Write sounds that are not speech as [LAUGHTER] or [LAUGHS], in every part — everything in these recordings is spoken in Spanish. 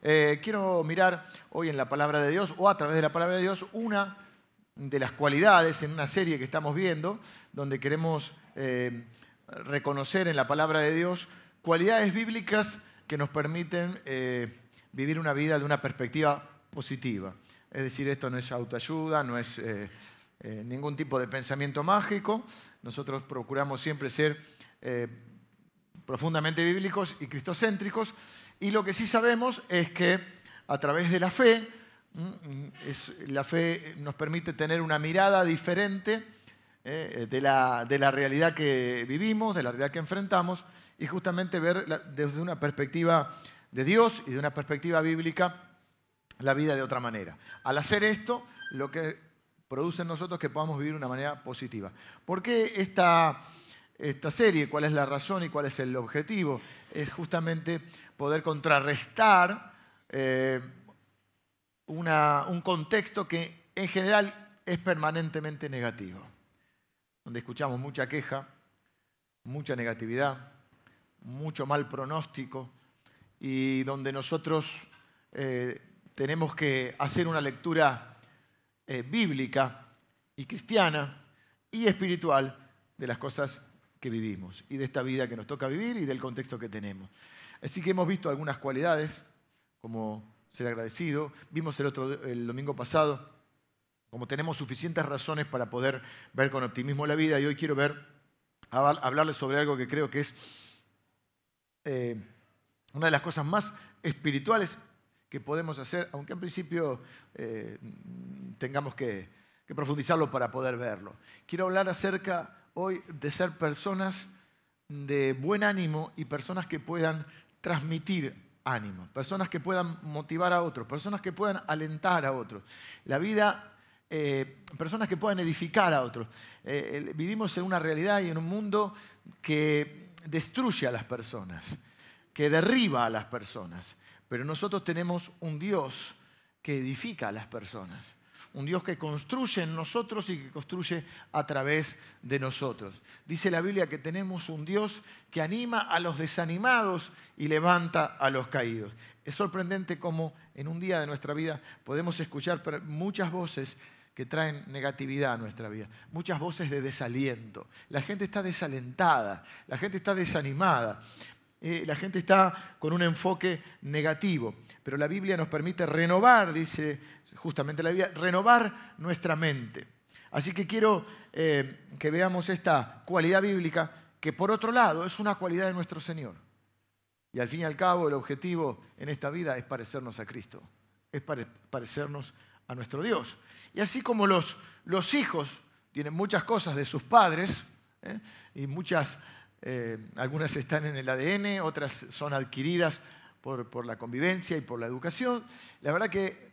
Eh, quiero mirar hoy en la palabra de Dios o a través de la palabra de Dios una de las cualidades en una serie que estamos viendo, donde queremos eh, reconocer en la palabra de Dios cualidades bíblicas que nos permiten eh, vivir una vida de una perspectiva positiva. Es decir, esto no es autoayuda, no es ningún tipo de pensamiento mágico. Nosotros procuramos siempre ser profundamente bíblicos y cristocéntricos y lo que sí sabemos es que a través de la fe, la fe nos permite tener una mirada diferente eh, de, la, de, la, realidad que vivimos, de la realidad que enfrentamos, y justamente ver desde una perspectiva de Dios y de una perspectiva bíblica la vida de otra manera. Al hacer esto, lo que produce en nosotros es que podamos vivir de una manera positiva. ¿Por qué esta, esta serie? ¿Cuál es la razón y cuál es el objetivo? Es justamente poder contrarrestar eh, un contexto que en general es permanentemente negativo, donde escuchamos mucha queja, mucha negatividad, mucho mal pronóstico y donde nosotros eh, tenemos que hacer una lectura eh, bíblica y cristiana y espiritual de las cosas que vivimos y de esta vida que nos toca vivir y del contexto que tenemos. Así que hemos visto algunas cualidades, como ser agradecido. Vimos el, otro, el domingo pasado como tenemos suficientes razones para poder ver con optimismo la vida y hoy quiero ver, hablarles sobre algo que creo que es eh, una de las cosas más espirituales que podemos hacer, aunque en principio eh, tengamos que, que profundizarlo para poder verlo. Quiero hablar acerca hoy de ser personas de buen ánimo y personas que puedan transmitir ánimo, personas que puedan motivar a otros, personas que puedan alentar a otros. La vida, eh, personas que puedan edificar a otros. Eh, vivimos en una realidad y en un mundo que destruye a las personas, que derriba a las personas, pero nosotros tenemos un Dios que edifica a las personas un Dios que construye en nosotros y que construye a través de nosotros. Dice la Biblia que tenemos un Dios que anima a los desanimados y levanta a los caídos. Es sorprendente cómo en un día de nuestra vida podemos escuchar muchas voces que traen negatividad a nuestra vida, muchas voces de desaliento. La gente está desalentada, la gente está desanimada, eh, la gente está con un enfoque negativo, pero la Biblia nos permite renovar, dice justamente la Biblia, renovar nuestra mente. Así que quiero eh, que veamos esta cualidad bíblica que por otro lado es una cualidad de nuestro Señor. Y al fin y al cabo el objetivo en esta vida es parecernos a Cristo, es parecernos a nuestro Dios. Y así como los, los hijos tienen muchas cosas de sus padres, ¿eh? y muchas, eh, algunas están en el ADN, otras son adquiridas por, por la convivencia y por la educación, la verdad que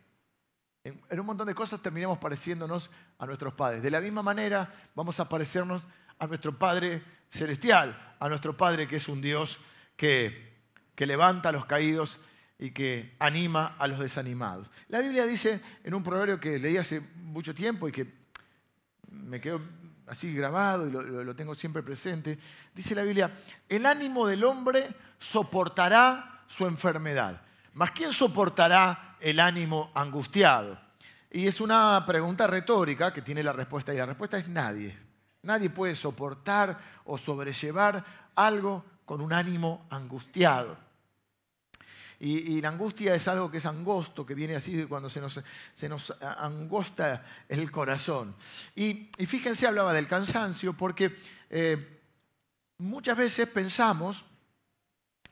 en, un montón de cosas terminamos pareciéndonos a nuestros padres. De la misma manera vamos a parecernos a nuestro Padre Celestial, a nuestro Padre que es un Dios que, que levanta a los caídos y que anima a los desanimados. La Biblia dice en un proverbio que leí hace mucho tiempo y que me quedó así grabado y lo, lo, tengo siempre presente, dice la Biblia, el ánimo del hombre soportará su enfermedad, mas ¿quién soportará el ánimo angustiado? Y es una pregunta retórica que tiene la respuesta y la respuesta es nadie. Nadie puede soportar o sobrellevar algo con un ánimo angustiado. Y, la angustia es algo que es angosto, que viene así cuando se nos, se nos angosta el corazón. Y, fíjense, hablaba del cansancio, porque eh, muchas veces pensamos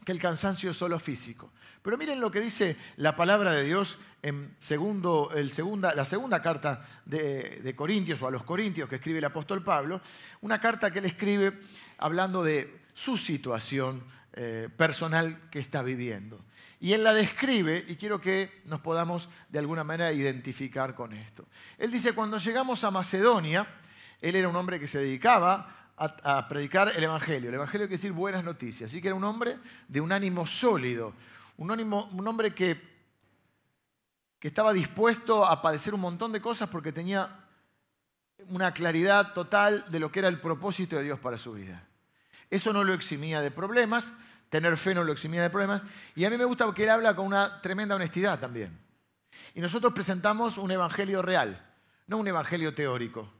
que el cansancio es solo físico. Pero miren lo que dice la palabra de Dios en segundo, el segunda, la segunda carta de, Corintios o a los Corintios que escribe el apóstol Pablo, una carta que él escribe hablando de su situación eh, personal que está viviendo. Y él la describe y quiero que nos podamos de alguna manera identificar con esto. Él dice, cuando llegamos a Macedonia, él era un hombre que se dedicaba a, a, predicar el Evangelio. El Evangelio quiere decir buenas noticias. Así que era un hombre de un ánimo sólido, un, hombre que, que estaba dispuesto a padecer un montón de cosas porque tenía una claridad total de lo que era el propósito de Dios para su vida. Eso no lo eximía de problemas, tener fe no lo eximía de problemas. Y a mí me gusta porque él habla con una tremenda honestidad también. Y nosotros presentamos un evangelio real, no un evangelio teórico.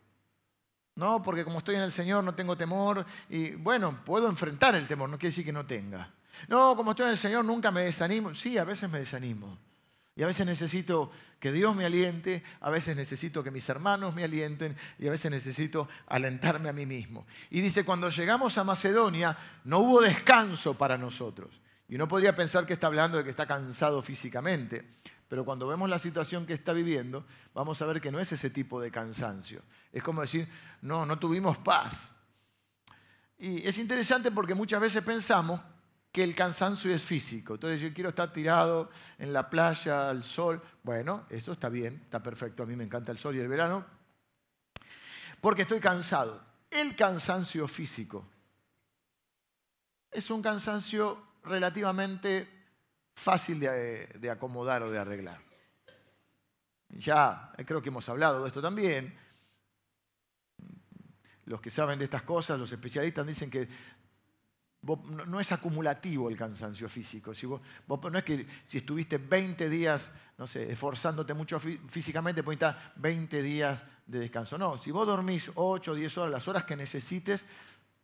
No, porque como estoy en el Señor no tengo temor y bueno, puedo enfrentar el temor, no quiere decir que no tenga. No, como estoy en el Señor nunca me desanimo. Sí, a veces me desanimo. Y a veces necesito que Dios me aliente, a veces necesito que mis hermanos me alienten y a veces necesito alentarme a mí mismo. Y dice, cuando llegamos a Macedonia no hubo descanso para nosotros. Y uno podría pensar que está hablando de que está cansado físicamente, pero cuando vemos la situación que está viviendo, vamos a ver que no es ese tipo de cansancio. Es como decir, no, no tuvimos paz. Y es interesante porque muchas veces pensamos que el cansancio es físico. Entonces yo quiero estar tirado en la playa, al sol. Bueno, eso está bien, está perfecto. A mí me encanta el sol y el verano. Porque estoy cansado. El cansancio físico es un cansancio relativamente fácil de, de acomodar o de arreglar. Ya creo que hemos hablado de esto también. Los que saben de estas cosas, los especialistas dicen que no es acumulativo el cansancio físico. Si no es que si estuviste 20 días, no sé, esforzándote mucho físicamente, puedes estar 20 días de descanso. No, si vos dormís 8 o 10 horas, las horas que necesites,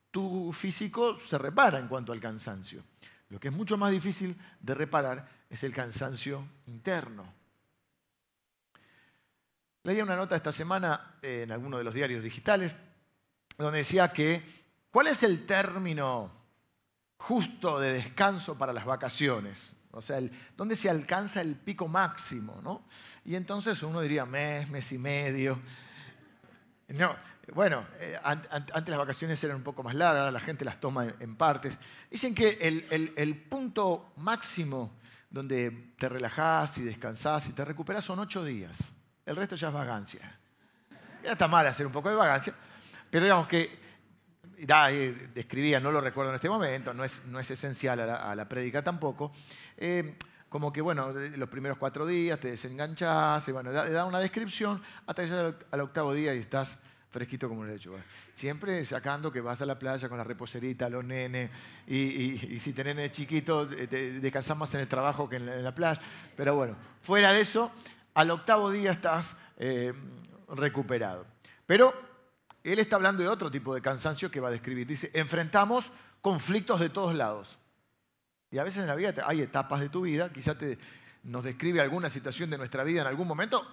tu físico se repara en cuanto al cansancio. Lo que es mucho más difícil de reparar es el cansancio interno. Leí una nota esta semana en alguno de los diarios digitales donde decía que, ¿cuál es el término justo de descanso para las vacaciones. O sea, ¿dónde se alcanza el pico máximo? ¿no? Y entonces uno diría mes, mes y medio. No, bueno, eh, antes las vacaciones eran un poco más largas, ahora la gente las toma en, partes. Dicen que el, punto máximo donde te relajás y descansás y te recuperas son ocho días. El resto ya es vagancia. Ya está mal hacer un poco de vagancia, pero digamos que da, eh, describía, no lo recuerdo en este momento, no es, no es esencial a la, prédica tampoco, eh, como que, bueno, los primeros cuatro días te desenganchás, y bueno, da, una descripción hasta que llegas al, octavo día y estás fresquito como un lecho. Siempre sacando que vas a la playa con la reposerita, los nenes, y, si tenés nenes chiquitos, descansás más en el trabajo que en la, playa. Pero bueno, fuera de eso, al octavo día estás eh, recuperado. Pero él está hablando de otro tipo de cansancio que va a describir. Dice, enfrentamos conflictos de todos lados. Y a veces en la vida hay etapas de tu vida, quizás te, nos describe alguna situación de nuestra vida en algún momento,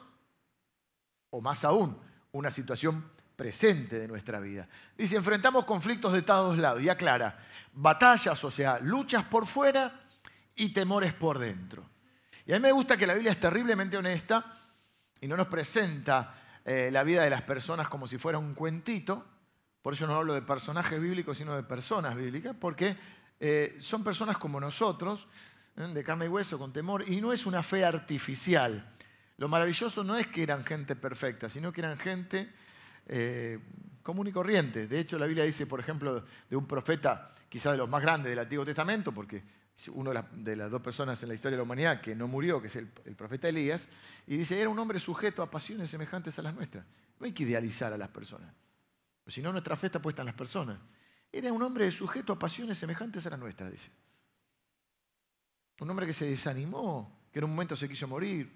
o más aún, una situación presente de nuestra vida. Dice, enfrentamos conflictos de todos lados. Y aclara, batallas, o sea, luchas por fuera y temores por dentro. Y a mí me gusta que la Biblia es terriblemente honesta y no nos presenta eh, la vida de las personas como si fuera un cuentito. Por eso no hablo de personajes bíblicos, sino de personas bíblicas, porque eh, son personas como nosotros, ¿eh? de carne y hueso, con temor, y no es una fe artificial. Lo maravilloso no es que eran gente perfecta, sino que eran gente común y corriente. De hecho, la Biblia dice, por ejemplo, de un profeta, quizá de los más grandes del Antiguo Testamento, porque uno de las dos personas en la historia de la humanidad que no murió, que es el, profeta Elías, y dice, era un hombre sujeto a pasiones semejantes a las nuestras. No hay que idealizar a las personas, si no nuestra fe está puesta en las personas. Era un hombre sujeto a pasiones semejantes a las nuestras, dice. Un hombre que se desanimó, que en un momento se quiso morir.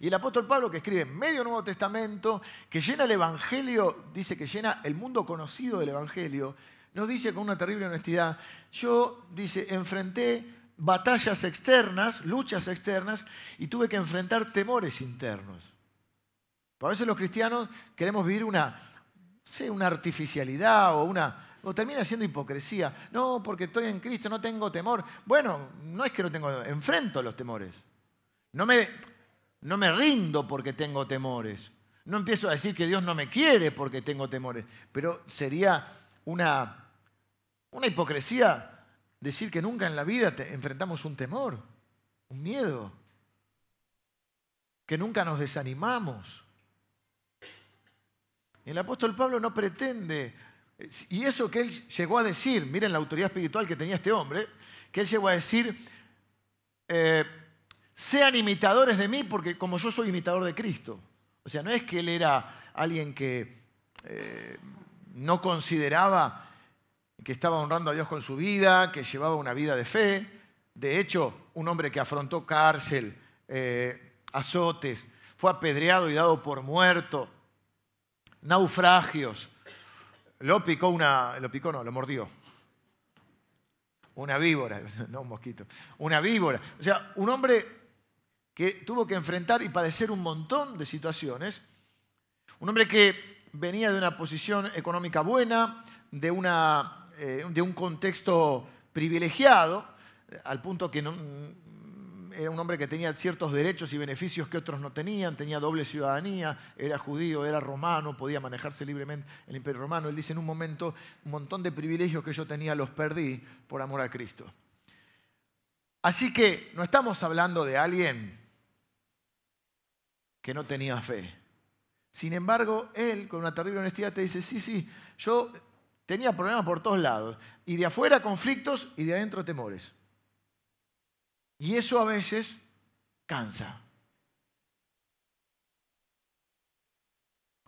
Y el apóstol Pablo, que escribe medio Nuevo Testamento, que llena el Evangelio, dice que llena el mundo conocido del Evangelio, nos dice con una terrible honestidad, yo, dice, enfrenté batallas externas, luchas externas, y tuve que enfrentar temores internos. A veces los cristianos queremos vivir una, sé, una artificialidad o una... O termina siendo hipocresía. No, porque estoy en Cristo, no tengo temor. Bueno, no es que no tengo, enfrento los temores. No me, no me rindo porque tengo temores. No empiezo a decir que Dios no me quiere porque tengo temores. Pero sería una una hipocresía decir que nunca en la vida enfrentamos un temor, un miedo, que nunca nos desanimamos. El apóstol Pablo no pretende, y eso que él llegó a decir, miren la autoridad espiritual que tenía este hombre, que él llegó a decir, eh, sean imitadores de mí porque como yo soy imitador de Cristo. O sea, no es que él era alguien que eh, no consideraba que estaba honrando a Dios con su vida, que llevaba una vida de fe. De hecho, un hombre que afrontó cárcel, eh, azotes, fue apedreado y dado por muerto, naufragios. Lo picó una, lo picó no, lo mordió. Una víbora, [LAUGHS] no un mosquito, una víbora. O sea, un hombre que tuvo que enfrentar y padecer un montón de situaciones. Un hombre que venía de una posición económica buena, de, una, eh, de un contexto privilegiado, al punto que no, era un hombre que tenía ciertos derechos y beneficios que otros no tenían, tenía doble ciudadanía, era judío, era romano, podía manejarse libremente el imperio romano. Él dice en un momento, un montón de privilegios que yo tenía los perdí por amor a Cristo. Así que no estamos hablando de alguien que no tenía fe. Sin embargo, él, con una terrible honestidad, te dice, sí, sí, yo tenía problemas por todos lados, y de afuera conflictos y de adentro temores. Y eso a veces cansa.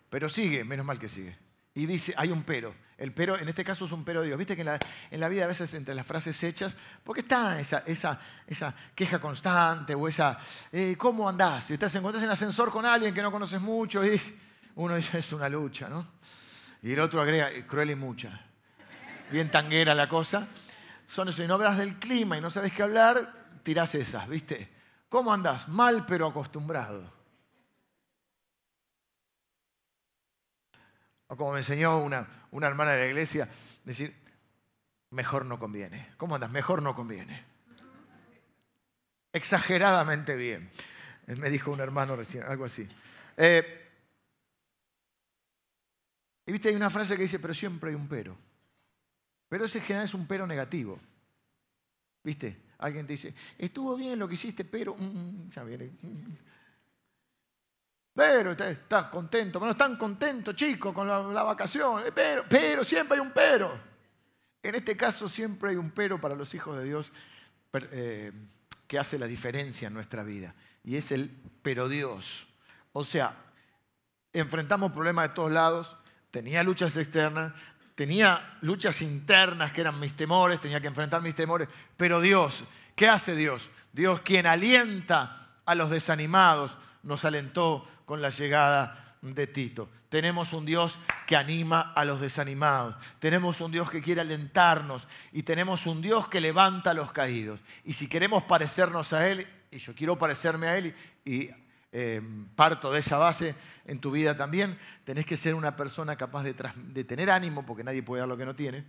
Pero sigue, menos mal que sigue. Y dice, hay un pero. El pero, en este caso es un pero de Dios. Viste que en la, vida a veces entre las frases hechas, porque está esa, esa, esa queja constante o esa, eh, ¿cómo andás? Si estás encontrás en ascensor con alguien que no conoces mucho y uno dice, es una lucha, ¿no? Y el otro agrega, cruel y mucha. Bien tanguera la cosa. Son eso, y no hablas del clima y no sabes qué hablar, tirás esas, ¿viste? ¿Cómo andás? Mal pero acostumbrado. O como me enseñó una, una hermana de la iglesia, decir, mejor no conviene. ¿Cómo andas? Mejor no conviene. Exageradamente bien. Me dijo un hermano recién, algo así. Eh, y viste, hay una frase que dice, pero siempre hay un pero. Pero ese general es un pero negativo. ¿Viste? Alguien te dice, estuvo bien lo que hiciste, pero... Mm, mm, ya viene. Pero estás contento, no están contentos, chicos, con la, vacación. Eh, pero, pero, siempre hay un pero. En este caso siempre hay un pero para los hijos de Dios eh, que hace la diferencia en nuestra vida. Y es el pero Dios. O sea, enfrentamos problemas de todos lados, tenía luchas externas, tenía luchas internas que eran mis temores, tenía que enfrentar mis temores, pero Dios, ¿qué hace Dios? Dios quien alienta a los desanimados, nos alentó con la llegada de Tito. Tenemos un Dios que anima a los desanimados. Tenemos un Dios que quiere alentarnos. Y tenemos un Dios que levanta a los caídos. Y si queremos parecernos a Él, y yo quiero parecerme a Él, y eh, parto de esa base en tu vida también, tenés que ser una persona capaz de, de, tener ánimo, porque nadie puede dar lo que no tiene,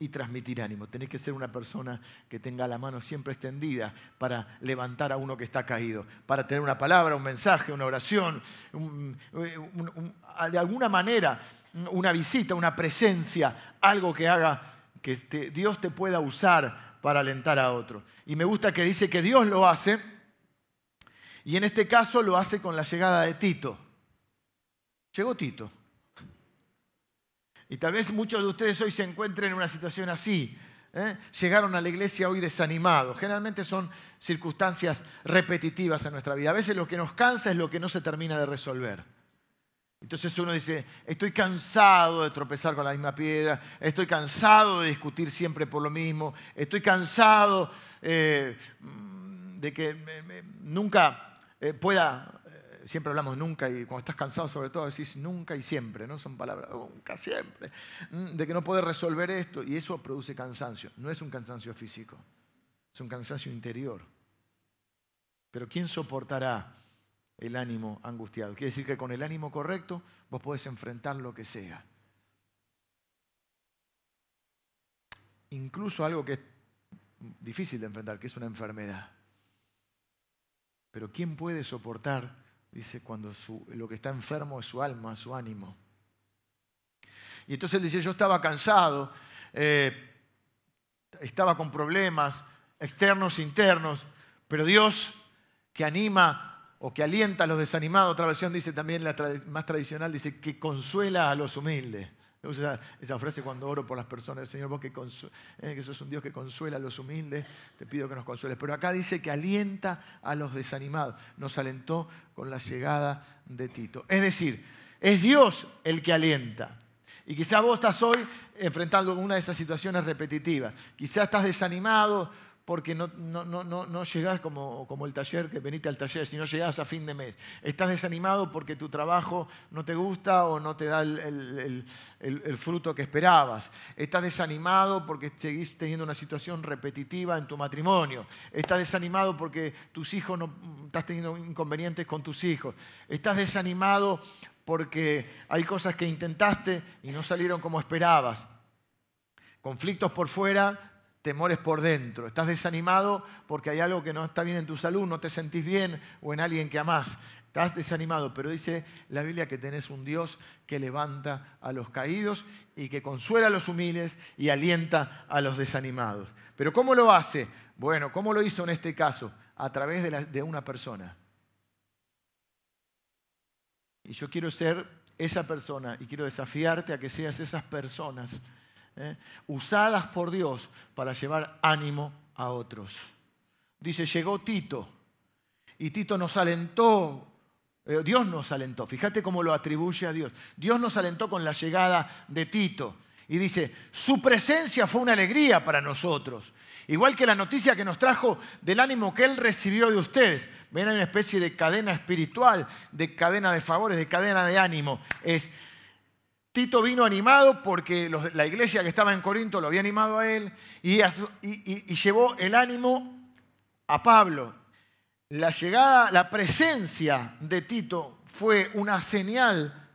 y transmitir ánimo. Tenés que ser una persona que tenga la mano siempre extendida para levantar a uno que está caído, para tener una palabra, un mensaje, una oración, de alguna manera una visita, una presencia, algo que haga que Dios te pueda usar para alentar a otro. Y me gusta que dice que Dios lo hace y en este caso lo hace con la llegada de Tito. Llegó Tito. Y tal vez muchos de ustedes hoy se encuentren en una situación así. ¿eh? Llegaron a la iglesia hoy desanimados. Generalmente son circunstancias repetitivas en nuestra vida. A veces lo que nos cansa es lo que no se termina de resolver. Entonces uno dice, estoy cansado de tropezar con la misma piedra, estoy cansado de discutir siempre por lo mismo, estoy cansado eh, de que nunca eh, pueda, siempre hablamos nunca y cuando estás cansado sobre todo decís nunca y siempre, ¿no? Son palabras, nunca, siempre, mm, de que no puedes resolver esto y eso produce cansancio. No es un cansancio físico, es un cansancio interior. Pero ¿quién soportará el ánimo angustiado? Quiere decir que con el ánimo correcto vos podés enfrentar lo que sea. Incluso algo que es difícil de enfrentar, que es una enfermedad. Pero ¿quién puede soportar, dice, cuando lo que está enfermo es su alma, su ánimo? Y entonces él dice, yo estaba cansado, eh, estaba con problemas externos, internos, pero Dios que anima o que alienta a los desanimados, otra versión dice también, la más tradicional, dice que consuela a los humildes. Esa frase cuando oro por las personas, Señor, vos que, eh, que sos un Dios que consuela a los humildes, te pido que nos consueles. Pero acá dice que alienta a los desanimados. Nos alentó con la llegada de Tito. Es decir, es Dios el que alienta. Y quizá vos estás hoy enfrentando una de esas situaciones repetitivas. Quizá estás desanimado porque no, no, no, no llegás como, como, el taller, que veniste al taller, si no llegás a fin de mes. Estás desanimado porque tu trabajo no te gusta o no te da el, el, fruto que esperabas. Estás desanimado porque seguís teniendo una situación repetitiva en tu matrimonio. Estás desanimado porque tus hijos no estás teniendo inconvenientes con tus hijos. Estás desanimado porque hay cosas que intentaste y no salieron como esperabas. Conflictos por fuera, temores por dentro. Estás desanimado porque hay algo que no está bien en tu salud, no te sentís bien o en alguien que amás. Estás desanimado, pero dice la Biblia que tenés un Dios que levanta a los caídos y que consuela a los humildes y alienta a los desanimados. Pero ¿cómo lo hace? Bueno, ¿cómo lo hizo en este caso? A través de, de una persona. Y yo quiero ser esa persona y quiero desafiarte a que seas esas personas ¿eh? usadas por Dios para llevar ánimo a otros. Dice, llegó Tito y Tito nos alentó, eh, Dios nos alentó, fíjate cómo lo atribuye a Dios. Dios nos alentó con la llegada de Tito. Y dice, su presencia fue una alegría para nosotros. Igual que la noticia que nos trajo del ánimo que Él recibió de ustedes. Ven, hay una especie de cadena espiritual, de cadena de favores, de cadena de ánimo. Es Tito vino animado porque la iglesia que estaba en Corinto lo había animado a él y, llevó el ánimo a Pablo. La llegada, la presencia de Tito fue una señal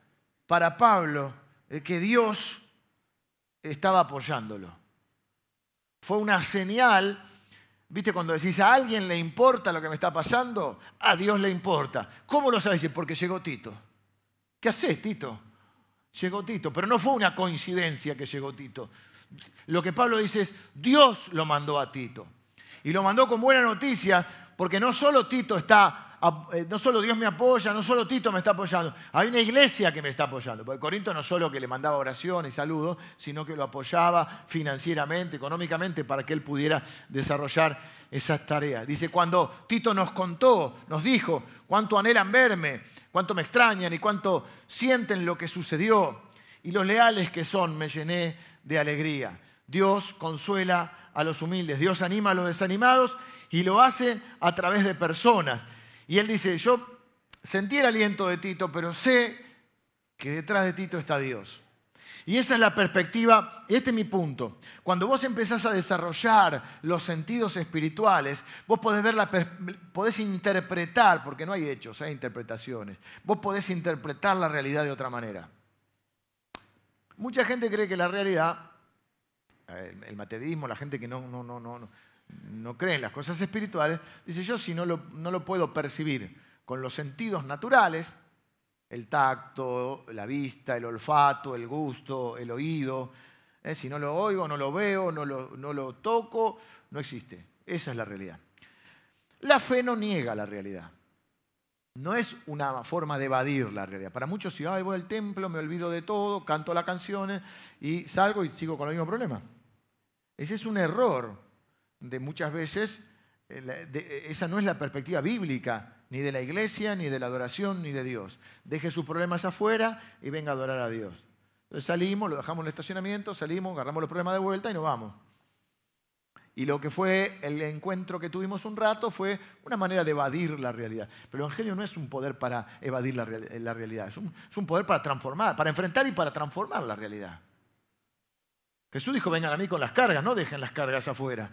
para Pablo de que Dios estaba apoyándolo. Fue una señal, viste, cuando decís a alguien le importa lo que me está pasando, a Dios le importa. ¿Cómo lo sabes? Porque llegó Tito. ¿Qué haces, Tito? Llegó Tito. Pero no fue una coincidencia que llegó Tito. Lo que Pablo dice es, Dios lo mandó a Tito. Y lo mandó con buena noticia, porque no solo Tito está, eh, no solo Dios me apoya, no solo Tito me está apoyando, hay una iglesia que me está apoyando. Porque Corinto no solo que le mandaba oración y saludos, sino que lo apoyaba financieramente, económicamente, para que él pudiera desarrollar esas tareas. Dice, cuando Tito nos contó, nos dijo, cuánto anhelan verme, cuánto me extrañan y cuánto sienten lo que sucedió. Y los leales que son, me llené de alegría. Dios consuela a los humildes, Dios anima a los desanimados y lo hace a través de personas. Y él dice, yo sentí el aliento de Tito, pero sé que detrás de Tito está Dios. Y esa es la perspectiva, este es mi punto. Cuando vos empezás a desarrollar los sentidos espirituales, vos podés, ver podés interpretar, porque no hay hechos, hay interpretaciones, vos podés interpretar la realidad de otra manera. Mucha gente cree que la realidad, el materialismo, la gente que no, no, no, no, no cree en las cosas espirituales, dice yo si no lo, no lo puedo percibir con los sentidos naturales, el tacto, la vista, el olfato, el gusto, el oído. ¿eh? Si no lo oigo, no lo veo, no lo, no lo toco, no existe. Esa es la realidad. La fe no niega la realidad. No es una forma de evadir la realidad. Para muchos, si voy al templo, me olvido de todo, canto las canciones y salgo y sigo con el mismo problema. Ese es un error de muchas veces. Eh, esa no es la perspectiva bíblica ni de la iglesia, ni de la adoración, ni de Dios. Deje sus problemas afuera y venga a adorar a Dios. Entonces salimos, lo dejamos en el estacionamiento, salimos, agarramos los problemas de vuelta y nos vamos. Y lo que fue el encuentro que tuvimos un rato fue una manera de evadir la realidad. Pero el Evangelio no es un poder para evadir la, realidad, es un, es un poder para transformar, para enfrentar y para transformar la realidad. Jesús dijo, vengan a mí con las cargas, no dejen las cargas afuera.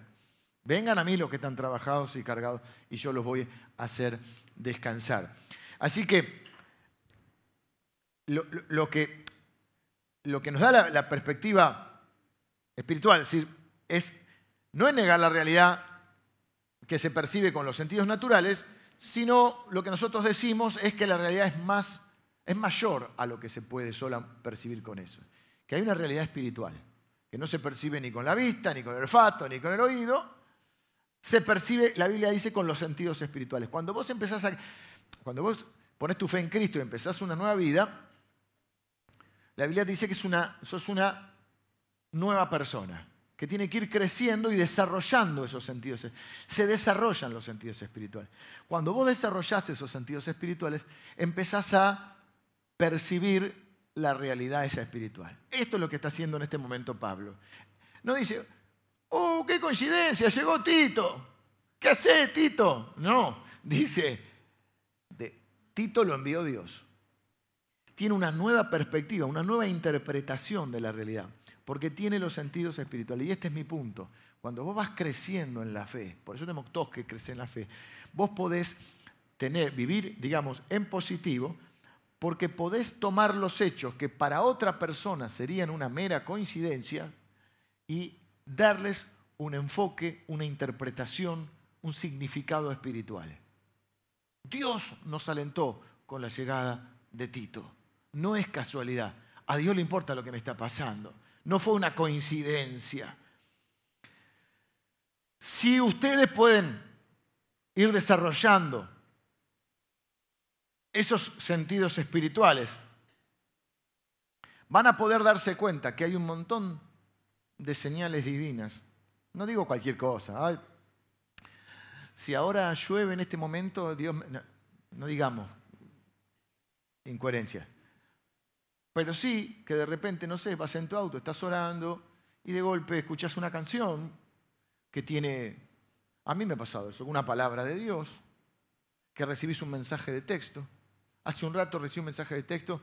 Vengan a mí los que están trabajados y cargados y yo los voy a hacer descansar. Así que lo, que, lo que, nos da la, perspectiva espiritual, es decir, es no es negar la realidad que se percibe con los sentidos naturales, sino lo que nosotros decimos es que la realidad es más es mayor a lo que se puede solo percibir con eso. Que hay una realidad espiritual que no se percibe ni con la vista, ni con el olfato, ni con el oído, se percibe, la Biblia dice, con los sentidos espirituales. Cuando vos empezás a, cuando vos pones tu fe en Cristo y empezás una nueva vida, la Biblia dice que es una, sos una nueva persona, que tiene que ir creciendo y desarrollando esos sentidos. Se desarrollan los sentidos espirituales. Cuando vos desarrollás esos sentidos espirituales, empezás a percibir la realidad esa espiritual. Esto es lo que está haciendo en este momento Pablo. No dice, oh, qué coincidencia, llegó Tito. ¿Qué hace Tito? No, dice, Tito lo envió Dios. Tiene una nueva perspectiva, una nueva interpretación de la realidad, porque tiene los sentidos espirituales. Y este es mi punto. Cuando vos vas creciendo en la fe, por eso tenemos todos que crecer en la fe, vos podés tener, vivir, digamos, en positivo, porque podés tomar los hechos que para otra persona serían una mera coincidencia y darles un enfoque, una interpretación, un significado espiritual. Dios nos alentó con la llegada de Tito. No es casualidad. A Dios le importa lo que me está pasando. No fue una coincidencia. Si ustedes pueden ir desarrollando esos sentidos espirituales, van a poder darse cuenta que hay un montón de señales divinas. No digo cualquier cosa. si ahora llueve en este momento, Dios, no, no digamos incoherencia. Pero sí que de repente, no sé, vas en tu auto, estás orando y de golpe escuchas una canción que tiene, a mí me ha pasado eso, una palabra de Dios, que recibís un mensaje de texto. Hace un rato recibí un mensaje de texto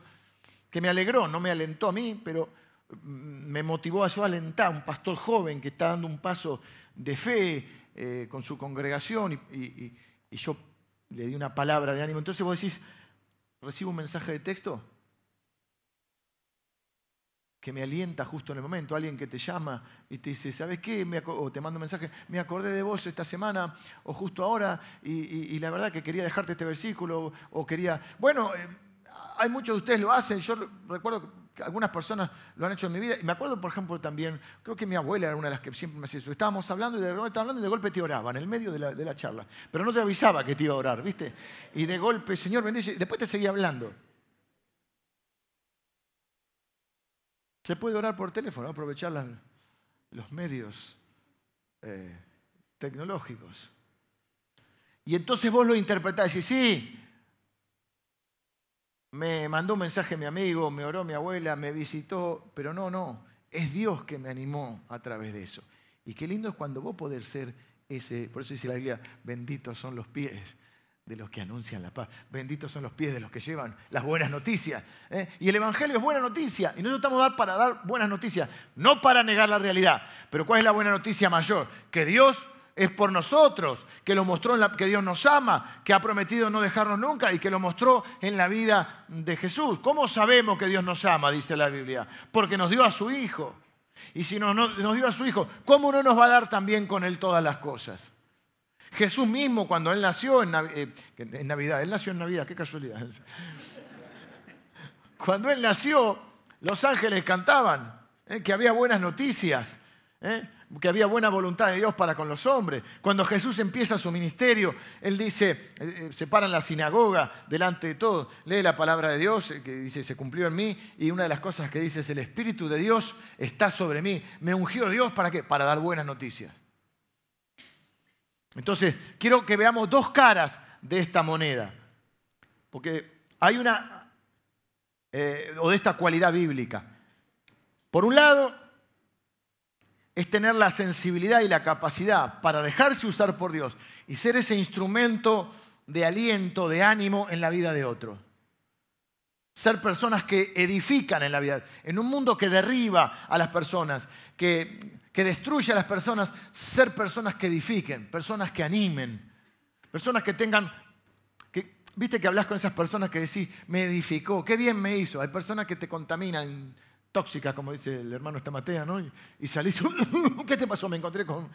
que me alegró, no me alentó a mí, pero me motivó a yo alentar, un pastor joven que está dando un paso de fe eh, con su congregación y, yo le di una palabra de ánimo. Entonces vos decís, recibo un mensaje de texto, que me alienta justo en el momento, alguien que te llama y te dice, ¿sabes qué? o te manda un mensaje, me acordé de vos esta semana o justo ahora y, la verdad que quería dejarte este versículo o quería... Bueno, eh, hay muchos de ustedes lo hacen, yo recuerdo algunas personas lo han hecho en mi vida y me acuerdo, por ejemplo, también, creo que mi abuela era una de las que siempre me decía eso, estábamos hablando y de golpe, hablando y de golpe te oraba en el medio de la, de la charla, pero no te avisaba que te iba a orar, ¿viste? Y de golpe, Señor bendice, y después te seguía hablando. Se puede orar por teléfono, aprovechar los medios eh, tecnológicos. Y entonces vos lo interpretás y decís, sí, me mandó un mensaje mi amigo, me oró mi abuela, me visitó, pero no, no, es Dios que me animó a través de eso. Y qué lindo es cuando vos podés ser ese, por eso dice la Biblia, benditos son los pies de los que anuncian la paz. Benditos son los pies de los que llevan las buenas noticias. ¿eh? Y el Evangelio es buena noticia. Y nosotros estamos para dar buenas noticias, no para negar la realidad. Pero ¿cuál es la buena noticia mayor? Que Dios es por nosotros, que lo mostró en la, que Dios nos ama, que ha prometido no dejarnos nunca y que lo mostró en la vida de Jesús. ¿Cómo sabemos que Dios nos ama? Dice la Biblia. Porque nos dio a su Hijo. Y si nos, nos dio a su Hijo, ¿cómo no nos va a dar también con Él todas las cosas? Jesús mismo, cuando Él nació eh, en, Navidad, Él nació en Navidad, qué casualidad. [LAUGHS] Cuando Él nació, los ángeles cantaban eh, que había buenas noticias, eh, que había buena voluntad de Dios para con los hombres. Cuando Jesús empieza su ministerio, Él dice, se para en la sinagoga delante de todos, lee la palabra de Dios, que dice, se cumplió en mí, y una de las cosas que dice es, el Espíritu de Dios está sobre mí. Me ungió Dios para qué? Para dar buenas noticias. Entonces, quiero que veamos dos caras de esta moneda. Porque hay una, eh, o de esta cualidad bíblica. Por un lado, es tener la sensibilidad y la capacidad para dejarse usar por Dios y ser ese instrumento de aliento, de ánimo en la vida de otro. Ser personas que edifican en la vida. En un mundo que derriba a las personas, que que destruye a las personas, ser personas que edifiquen, personas que animen, personas que tengan, viste que hablas con esas personas que decís, me edificó, qué bien me hizo. Hay personas que te contaminan, tóxicas, como dice el hermano Estamatea, ¿no? Y, salís, [LAUGHS] ¿qué te pasó? Me encontré con,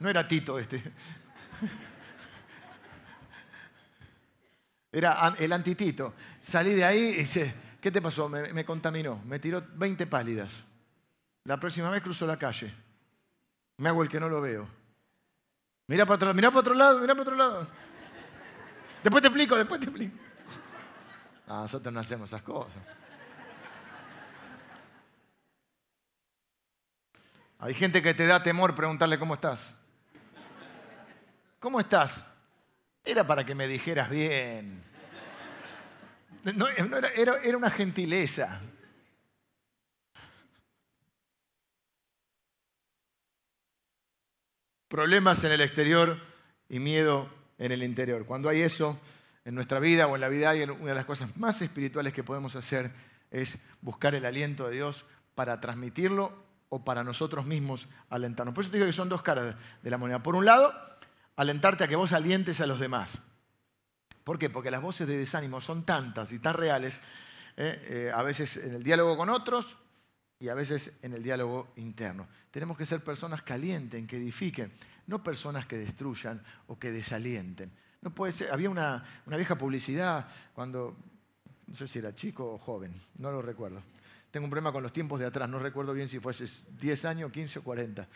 no era Tito este. [LAUGHS] Era el antitito. Salí de ahí y dice, ¿qué te pasó? Me, me contaminó, me tiró 20 pálidas. La próxima vez cruzo la calle. Me hago el que no lo veo. Mira para otro, mira para otro lado, mira para otro lado. Después te explico, después te explico. nosotros no hacemos esas cosas. Hay gente que te da temor preguntarle cómo estás. ¿Cómo estás? Era para que me dijeras bien. No, era, era una gentileza. Problemas en el exterior y miedo en el interior. Cuando hay eso en nuestra vida o en la vida, una de las cosas más espirituales que podemos hacer es buscar el aliento de Dios para transmitirlo o para nosotros mismos alentarnos. Por eso te digo que son dos caras de la moneda. Por un lado, alentarte a que vos alientes a los demás. ¿Por qué? Porque las voces de desánimo son tantas y tan reales, ¿eh? Eh, a veces en el diálogo con otros y a veces en el diálogo interno. Tenemos que ser personas que alienten, que edifiquen, no personas que destruyan o que desalienten. No puede ser. Había una, una vieja publicidad cuando, no sé si era chico o joven, no lo recuerdo. Tengo un problema con los tiempos de atrás, no recuerdo bien si fuese 10 años, 15 o 40.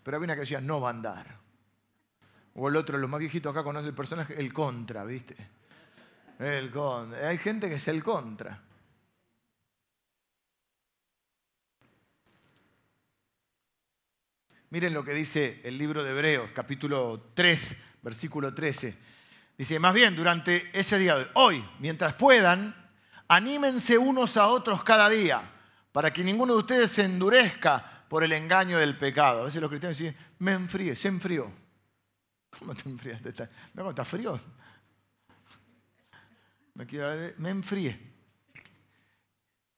Pero había una que decía, no va a andar. O el otro, los más viejitos acá conocen el personaje, el contra, ¿viste? El contra. Hay gente que es el contra. Miren lo que dice el libro de Hebreos, capítulo 3, versículo 13. Dice, más bien, durante ese día, hoy, mientras puedan, anímense unos a otros cada día, para que ninguno de ustedes se endurezca por el engaño del pecado. A veces los cristianos dicen, me enfríe, se enfrió. ¿Cómo te enfriaste? ¿No está frío? Me, me enfrié.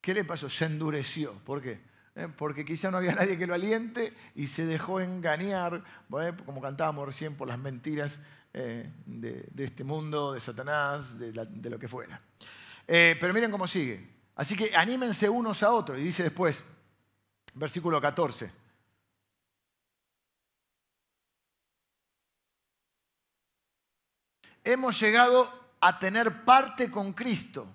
¿Qué le pasó? Se endureció. ¿Por qué? Eh, porque quizá no había nadie que lo aliente y se dejó engañar, como cantábamos recién, por las mentiras eh, de, este mundo, de Satanás, de, lo que fuera. Eh, pero miren cómo sigue. Así que anímense unos a otros. Y dice después, versículo 14. hemos llegado a tener parte con Cristo.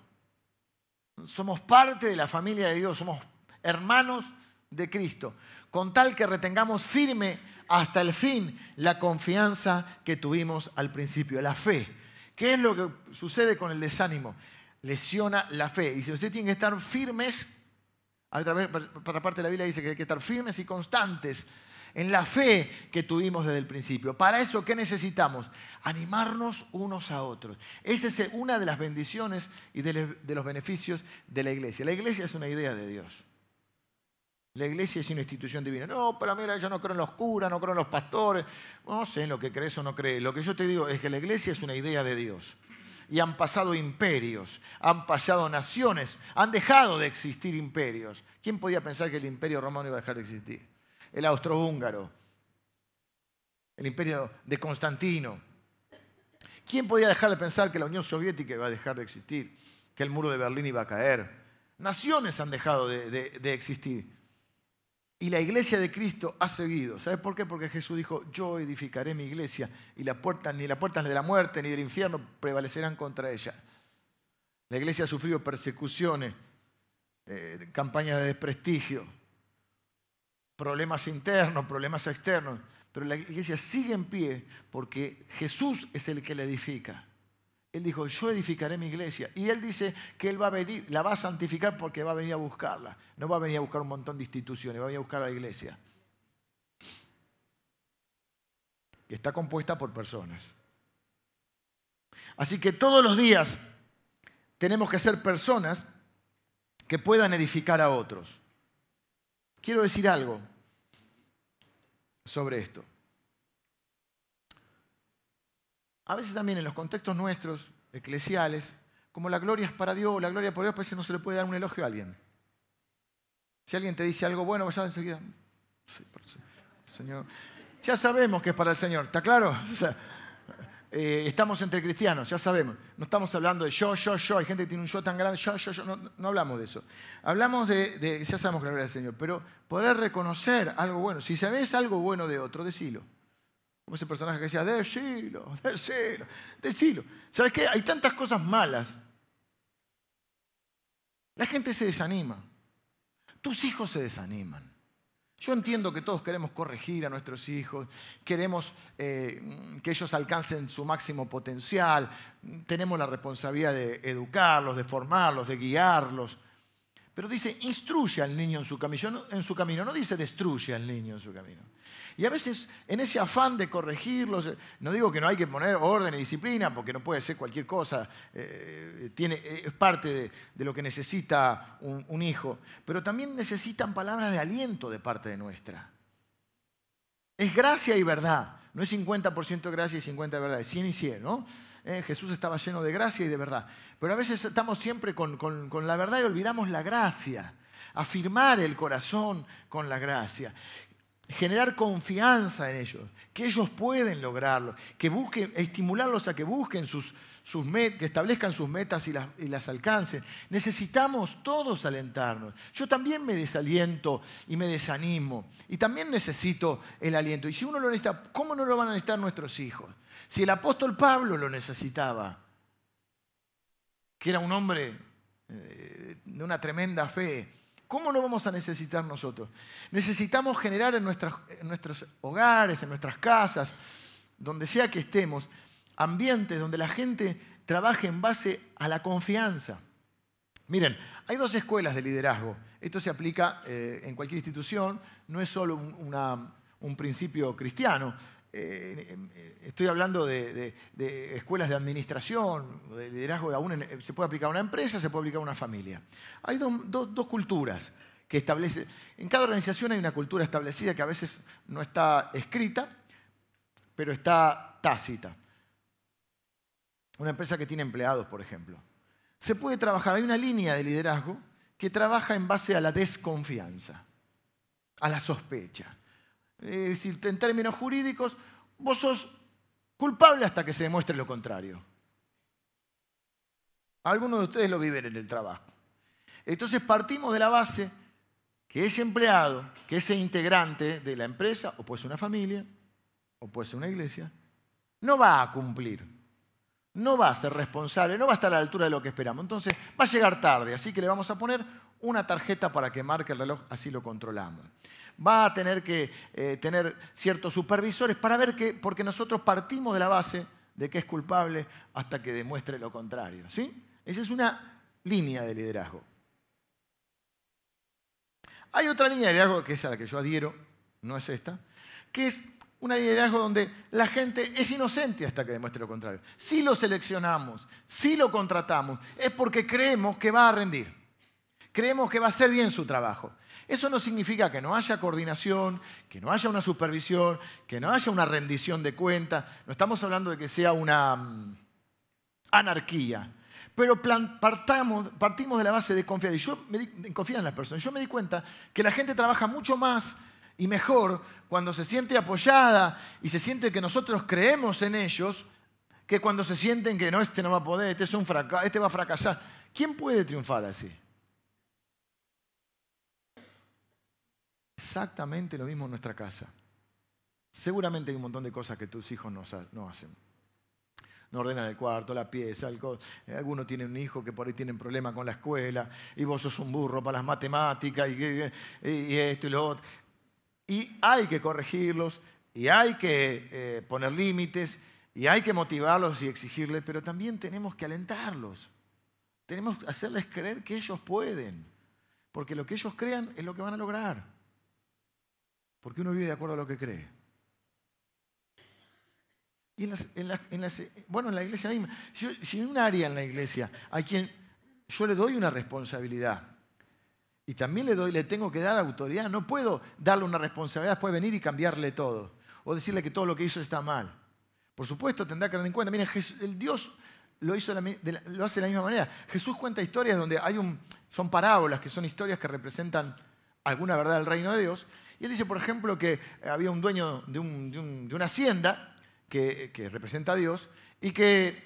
Somos parte de la familia de Dios, somos hermanos de Cristo, con tal que retengamos firme hasta el fin la confianza que tuvimos al principio, la fe. ¿Qué es lo que sucede con el desánimo? Lesiona la fe. Y si usted tiene que estar firmes, a través, para parte de la Biblia dice que hay que estar firmes y constantes en la fe que tuvimos desde el principio. Para eso, ¿qué necesitamos? Animarnos unos a otros. Esa es una de las bendiciones y de los beneficios de la iglesia. La iglesia es una idea de Dios. La iglesia es una institución divina. No, pero mira, yo no creo en los curas, no creo en los pastores. No sé en lo que crees o no crees. Lo que yo te digo es que la iglesia es una idea de Dios. Y han pasado imperios, han pasado naciones, han dejado de existir imperios. ¿Quién podía pensar que el imperio romano iba a dejar de existir? el austrohúngaro, el imperio de Constantino. ¿Quién podía dejar de pensar que la Unión Soviética iba a dejar de existir, que el muro de Berlín iba a caer? Naciones han dejado de, existir. Y la iglesia de Cristo ha seguido. ¿Sabes por qué? Porque Jesús dijo, yo edificaré mi iglesia y la puerta, ni las puertas de la muerte ni del infierno prevalecerán contra ella. La iglesia ha sufrido persecuciones, eh, campañas de desprestigio, problemas internos, problemas externos, pero la iglesia sigue en pie porque Jesús es el que la edifica. Él dijo, yo edificaré mi iglesia. Y él dice que él va a venir, la va a santificar porque va a venir a buscarla. No va a venir a buscar un montón de instituciones, va a venir a buscar a la iglesia. Que está compuesta por personas. Así que todos los días tenemos que ser personas que puedan edificar a otros quiero decir algo sobre esto. A veces también en los contextos nuestros, eclesiales, como la gloria es para Dios, la gloria por Dios, pues no se le puede dar un elogio a alguien. Si alguien te dice algo bueno, vaya enseguida. Señor. Ya sabemos que es para el Señor, ¿está claro? Eh, estamos entre cristianos, ya sabemos. No estamos hablando de yo, yo, yo. Hay gente que tiene un yo tan grande, yo, yo, yo. No, hablamos de eso. Hablamos de, ya sabemos que la gloria del Señor, pero poder reconocer algo bueno. Si sabes algo bueno de otro, decilo. Como ese personaje que decía, decilo, [LAUGHS] decilo, decilo. ¿Sabes qué? Hay tantas cosas malas. La gente se desanima. Tus hijos se desaniman. Yo entiendo que todos queremos corregir a nuestros hijos, queremos eh, que ellos alcancen su máximo potencial, tenemos la responsabilidad de educarlos, de formarlos, de guiarlos. Pero dice, instruye al niño en su camino, en su camino, no dice destruye al niño en su camino. Y a veces en ese afán de corregirlos, no digo que no hay que poner orden y disciplina, porque no puede ser cualquier cosa, eh, tiene, es parte de, lo que necesita un, hijo, pero también necesitan palabras de aliento de parte de nuestra. Es gracia y verdad. No es 50% gracia y 50% de verdad, es 100 y 100, ¿no? Eh, Jesús estaba lleno de gracia y de verdad. Pero a veces estamos siempre con, con la verdad y olvidamos la gracia. Afirmar el corazón con la gracia generar confianza en ellos, que ellos pueden lograrlo, que busquen, estimularlos a que busquen sus, sus metas, que establezcan sus metas y las, y las, alcancen. Necesitamos todos alentarnos. Yo también me desaliento y me desanimo. Y también necesito el aliento. Y si uno lo necesita, ¿cómo no lo van a necesitar nuestros hijos? Si el apóstol Pablo lo necesitaba, que era un hombre eh, de una tremenda fe, ¿Cómo no vamos a necesitar nosotros? Necesitamos generar en, nuestros hogares, en nuestras casas, donde sea que estemos, ambientes donde la gente trabaje en base a la confianza. Miren, hay dos escuelas de liderazgo. Esto se aplica eh, en cualquier institución, no es solo un principio cristiano. Eh, eh, estoy hablando de, escuelas de administración, de liderazgo, aún se puede aplicar a una empresa, se puede aplicar a una familia. Hay dos, culturas que establecen, en cada organización hay una cultura establecida que a veces no está escrita, pero está tácita. Una empresa que tiene empleados, por ejemplo. Se puede trabajar, hay una línea de liderazgo que trabaja en base a la desconfianza, a la sospecha es decir, en términos jurídicos, vos sos culpable hasta que se demuestre lo contrario. Algunos de ustedes lo viven en el trabajo. Entonces partimos de la base que ese empleado, que ese integrante de la empresa, o puede ser una familia, o puede ser una iglesia, no va a cumplir, no va a ser responsable, no va a estar a la altura de lo que esperamos. Entonces va a llegar tarde, así que le vamos a poner una tarjeta para que marque el reloj, así lo controlamos va a tener que eh, tener ciertos supervisores para ver que, porque nosotros partimos de la base de que es culpable hasta que demuestre lo contrario. ¿sí? Esa es una línea de liderazgo. Hay otra línea de liderazgo que es a la que yo adhiero, no es esta, que es una liderazgo donde la gente es inocente hasta que demuestre lo contrario. Si lo seleccionamos, si lo contratamos, es porque creemos que va a rendir. Creemos que va a hacer bien su trabajo. Eso no significa que no haya coordinación, que no haya una supervisión, que no haya una rendición de cuentas. No estamos hablando de que sea una mm, anarquía. Pero partimos de la base de confiar. Y yo me di, en las personas. Yo me di cuenta que la gente trabaja mucho más y mejor cuando se siente apoyada y se siente que nosotros creemos en ellos que cuando se sienten que no, este no va a poder, este, es un este va a fracasar. ¿Quién puede triunfar así? Exactamente lo mismo en nuestra casa. Seguramente hay un montón de cosas que tus hijos no, hacen. No ordenan el cuarto, la pieza, eh, alguno tiene un hijo que por ahí tiene problema con la escuela y vos sos un burro para las matemáticas y, esto y lo otro. Y hay que corregirlos y hay que eh, poner límites y hay que motivarlos y exigirles, pero también tenemos que alentarlos. Tenemos que hacerles creer que ellos pueden, porque lo que ellos crean es lo que van a lograr. Porque uno vive de acuerdo a lo que cree. Y en, bueno, en la iglesia misma, si, en un área en la iglesia hay quien yo le doy una responsabilidad y también le doy, le tengo que dar autoridad, no puedo darle una responsabilidad, después venir y cambiarle todo o decirle que todo lo que hizo está mal. Por supuesto, tendrá que tener en cuenta, miren, el Dios lo, hizo lo hace de la misma manera. Jesús cuenta historias donde hay un, son parábolas, que son historias que representan alguna verdad del reino de Dios, y él dice, por ejemplo, que había un dueño de, una hacienda que, representa a Dios y que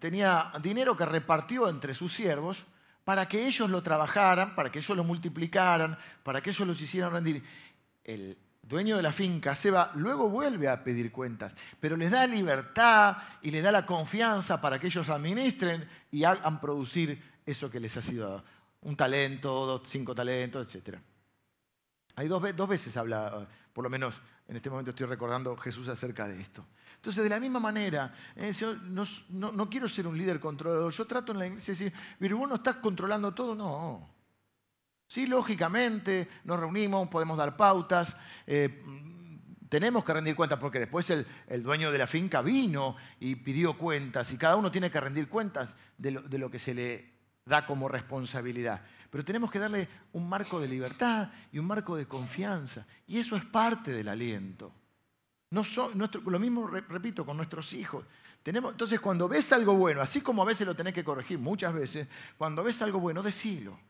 tenía dinero que repartió entre sus siervos para que ellos lo trabajaran, para que ellos lo multiplicaran, para que ellos los hicieran rendir. El dueño de la finca, Seba, luego vuelve a pedir cuentas, pero les da libertad y les da la confianza para que ellos administren y hagan producir eso que les ha sido dado. Un talento, cinco talentos, etcétera. Hay dos, veces habla, por lo menos en este momento estoy recordando Jesús acerca de esto. Entonces, de la misma manera, eh, no, quiero ser un líder controlador. Yo trato en la iglesia de decir, vos no estás controlando todo. No. Sí, lógicamente, nos reunimos, podemos dar pautas, eh, tenemos que rendir cuentas porque después el, dueño de la finca vino y pidió cuentas y cada uno tiene que rendir cuentas de lo, que se le da como responsabilidad. Pero tenemos que darle un marco de libertad y un marco de confianza. Y eso es parte del aliento. Lo mismo, repito, con nuestros hijos. Tenemos, entonces, cuando ves algo bueno, así como a veces lo tenés que corregir, muchas veces, cuando ves algo bueno, decilo.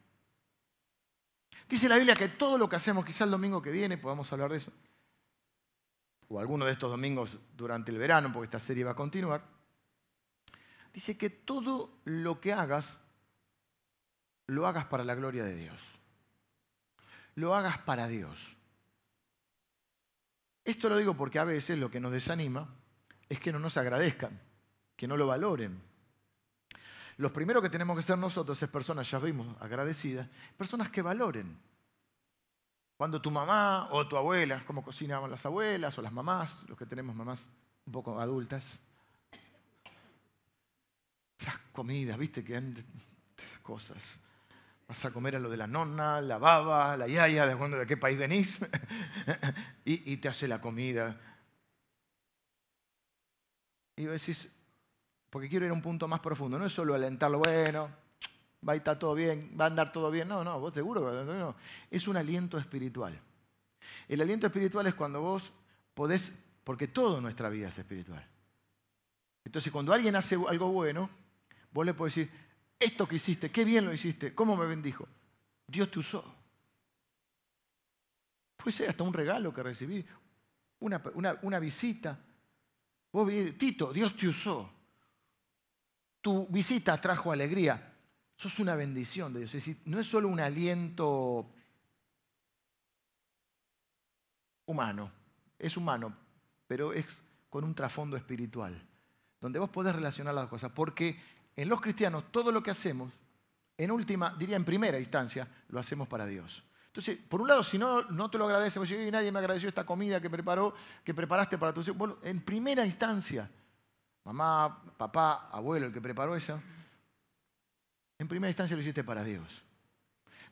Dice la Biblia que todo lo que hacemos, quizá el domingo que viene podamos hablar de eso, o alguno de estos domingos durante el verano, porque esta serie va a continuar, dice que todo lo que hagas, lo hagas para la gloria de Dios. Lo hagas para Dios. Esto lo digo porque a veces lo que nos desanima es que no nos agradezcan, que no lo valoren. Los primeros que tenemos que ser nosotros es personas, ya vimos, agradecidas, personas que valoren. Cuando tu mamá o tu abuela, como cocinaban las abuelas o las mamás, los que tenemos mamás un poco adultas, esas comidas, viste, que han esas cosas. Vas a comer a lo de la nonna, la baba, la yaya, de, de qué país venís, [LAUGHS] y, te hace la comida. Y vos decís, porque quiero ir a un punto más profundo, no es solo alentarlo, bueno, va a estar todo bien, va a andar todo bien. No, no, vos seguro no. Es un aliento espiritual. El aliento espiritual es cuando vos podés, porque toda nuestra vida es espiritual. Entonces, cuando alguien hace algo bueno, vos le podés decir, esto que hiciste, qué bien lo hiciste, cómo me bendijo. Dios te usó. Puede ser hasta un regalo que recibí, una, visita. Vos, Tito, Dios te usó. Tu visita trajo alegría. Sos una bendición de Dios. Es decir, no es solo un aliento humano, es humano, pero es con un trasfondo espiritual, donde vos podés relacionar las cosas. Porque en los cristianos todo lo que hacemos, en última, diría en primera instancia, lo hacemos para Dios. Entonces, por un lado, si no, no te lo agradece, y nadie me agradeció esta comida que preparó, que preparaste para tu bueno, en primera instancia, mamá, papá, abuelo, el que preparó eso, en primera instancia lo hiciste para Dios.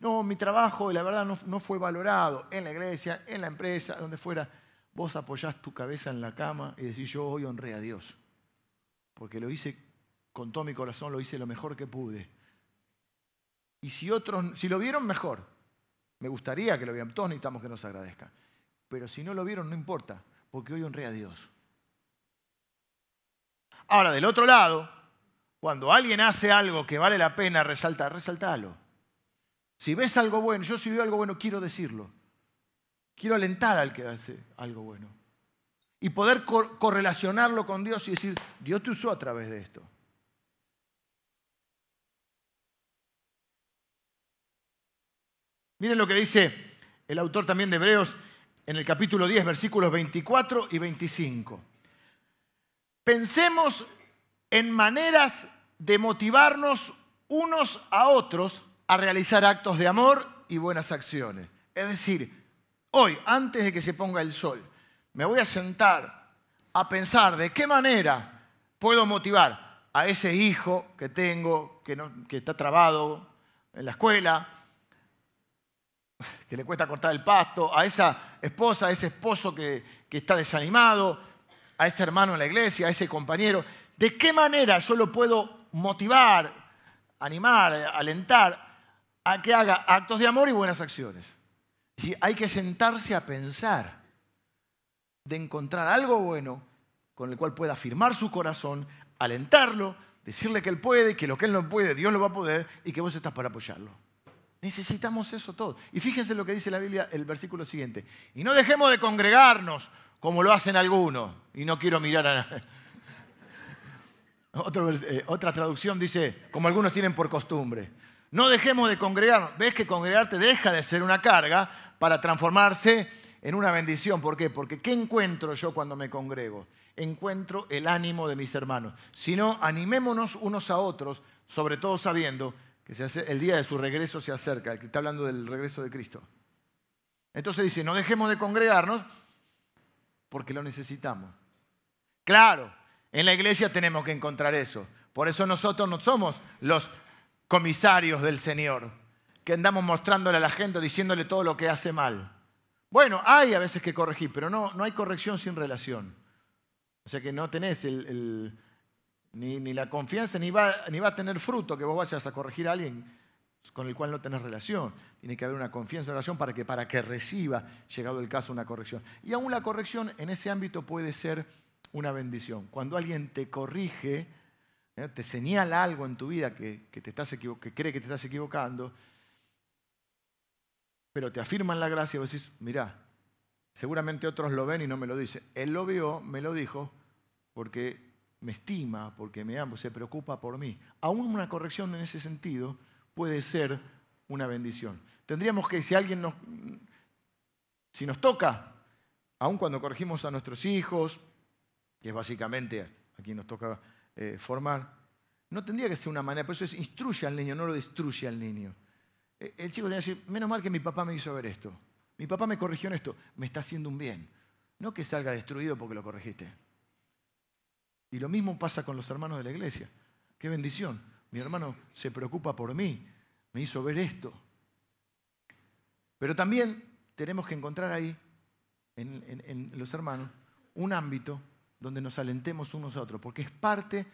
No, mi trabajo, la verdad, no, fue valorado en la iglesia, en la empresa, donde fuera. Vos apoyás tu cabeza en la cama y decís, yo hoy honré a Dios. Porque lo hice con todo mi corazón, lo hice lo mejor que pude. Y si otros, si lo vieron, mejor. Me gustaría que lo vieran. Todos necesitamos que nos agradezcan. Pero si no lo vieron, no importa, porque hoy honré a Dios. Ahora, del otro lado, cuando alguien hace algo que vale la pena resaltar, resaltalo. Si ves algo bueno, yo si veo algo bueno quiero decirlo. Quiero alentar al que hace algo bueno. Y poder correlacionarlo con Dios y decir, Dios te usó a través de esto. Miren lo que dice el autor también de Hebreos en el capítulo 10, versículos 24 y 25. Pensemos en maneras de motivarnos unos a otros a realizar actos de amor y buenas acciones. Es decir, hoy, antes de que se ponga el sol, me voy a sentar a pensar de qué manera puedo motivar a ese hijo que tengo, que, está trabado en la escuela, [LAUGHS] que le cuesta cortar el pasto, a esa esposa, a ese esposo que, que está desanimado, a ese hermano en la iglesia, a ese compañero. ¿De qué manera yo lo puedo motivar, animar, alentar a que haga actos de amor y buenas acciones? Si hay que sentarse a pensar de encontrar algo bueno con el cual pueda afirmar su corazón, alentarlo, decirle que él puede y que lo que él no puede, Dios lo va a poder y que vos estás para apoyarlo. Necesitamos eso todo. Y fíjense lo que dice la Biblia, el versículo siguiente. Y no dejemos de congregarnos como lo hacen algunos. Y no quiero mirar a [LAUGHS] nadie. Eh, otra traducción dice, como algunos tienen por costumbre. No dejemos de congregarnos. ¿Ves que congregarte deja de ser una carga para transformarse en una bendición? ¿Por qué? Porque ¿qué encuentro yo cuando me congrego? Encuentro el ánimo de mis hermanos. Si no, animémonos unos a otros, sobre todo sabiendo que el día de su regreso se acerca, el que está hablando del regreso de Cristo. Entonces dice, no dejemos de congregarnos porque lo necesitamos. Claro, en la iglesia tenemos que encontrar eso. Por eso nosotros no somos los comisarios del Señor, que andamos mostrándole a la gente, diciéndole todo lo que hace mal. Bueno, hay a veces que corregir, pero no, no hay corrección sin relación. O sea que no tenés el, ni, ni la confianza, ni va, ni va a tener fruto que vos vayas a corregir a alguien con el cual no tenés relación. Tiene que haber una confianza en relación para que, para que reciba, llegado el caso, una corrección. Y aún la corrección en ese ámbito puede ser una bendición. Cuando alguien te corrige, ¿eh? te señala algo en tu vida que, te estás que cree que te estás equivocando, pero te afirman la gracia vos decís, mirá, seguramente otros lo ven y no me lo dicen. Él lo vio, me lo dijo, porque me estima, porque me ama, se preocupa por mí. Aún una corrección en ese sentido puede ser una bendición. Tendríamos que, si alguien nos, si nos toca, aun cuando corregimos a nuestros hijos, que es básicamente a quien nos toca eh, formar, no tendría que ser una manera, por eso es instruye al niño, no lo destruye al niño. Eh, el chico tiene que decir, menos mal que mi papá me hizo ver esto, mi papá me corrigió en esto, me está haciendo un bien, no que salga destruido porque lo corregiste. Y lo mismo pasa con los hermanos de la iglesia. Qué bendición mi hermano se preocupa por mí, me hizo ver esto. Pero también tenemos que encontrar ahí, en, los hermanos, un ámbito donde nos alentemos unos a otros, porque es parte,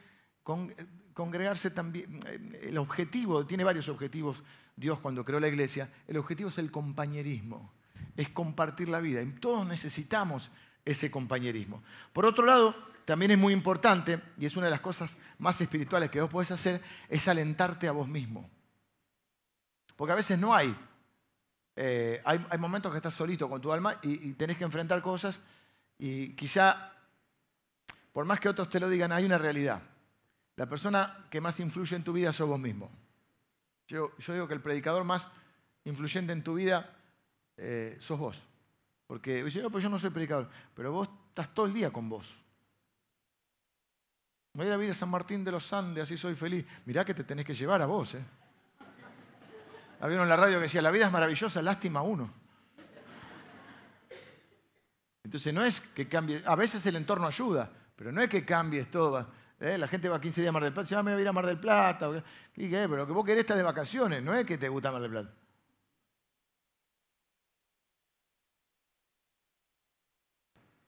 con, congregarse también, el objetivo, tiene varios objetivos Dios cuando creó la iglesia, el objetivo es el compañerismo, es compartir la vida, y todos necesitamos ese compañerismo. Por otro lado, también es muy importante, y es una de las cosas más espirituales que vos podés hacer, es alentarte a vos mismo. Porque a veces no hay. Eh, hay, momentos que estás solito con tu alma y, tenés que enfrentar cosas y quizá, por más que otros te lo digan, hay una realidad. La persona que más influye en tu vida sos vos mismo. Yo, digo que el predicador más influyente en tu vida eh, sos vos. Porque yo, pues yo no soy predicador, pero vos estás todo el día con vos. Voy a ir a vivir a San Martín de los Andes, así soy feliz. Mirá que te tenés que llevar a vos. ¿eh? Había en la radio que decía, la vida es maravillosa, lástima uno. Entonces no es que cambie, a veces el entorno ayuda, pero no es que cambies todo. ¿eh? La gente va 15 días a Mar del Plata, se va a ir a Mar del Plata. ¿Y? Pero lo que vos querés estar de vacaciones, no es que te gusta Mar del Plata.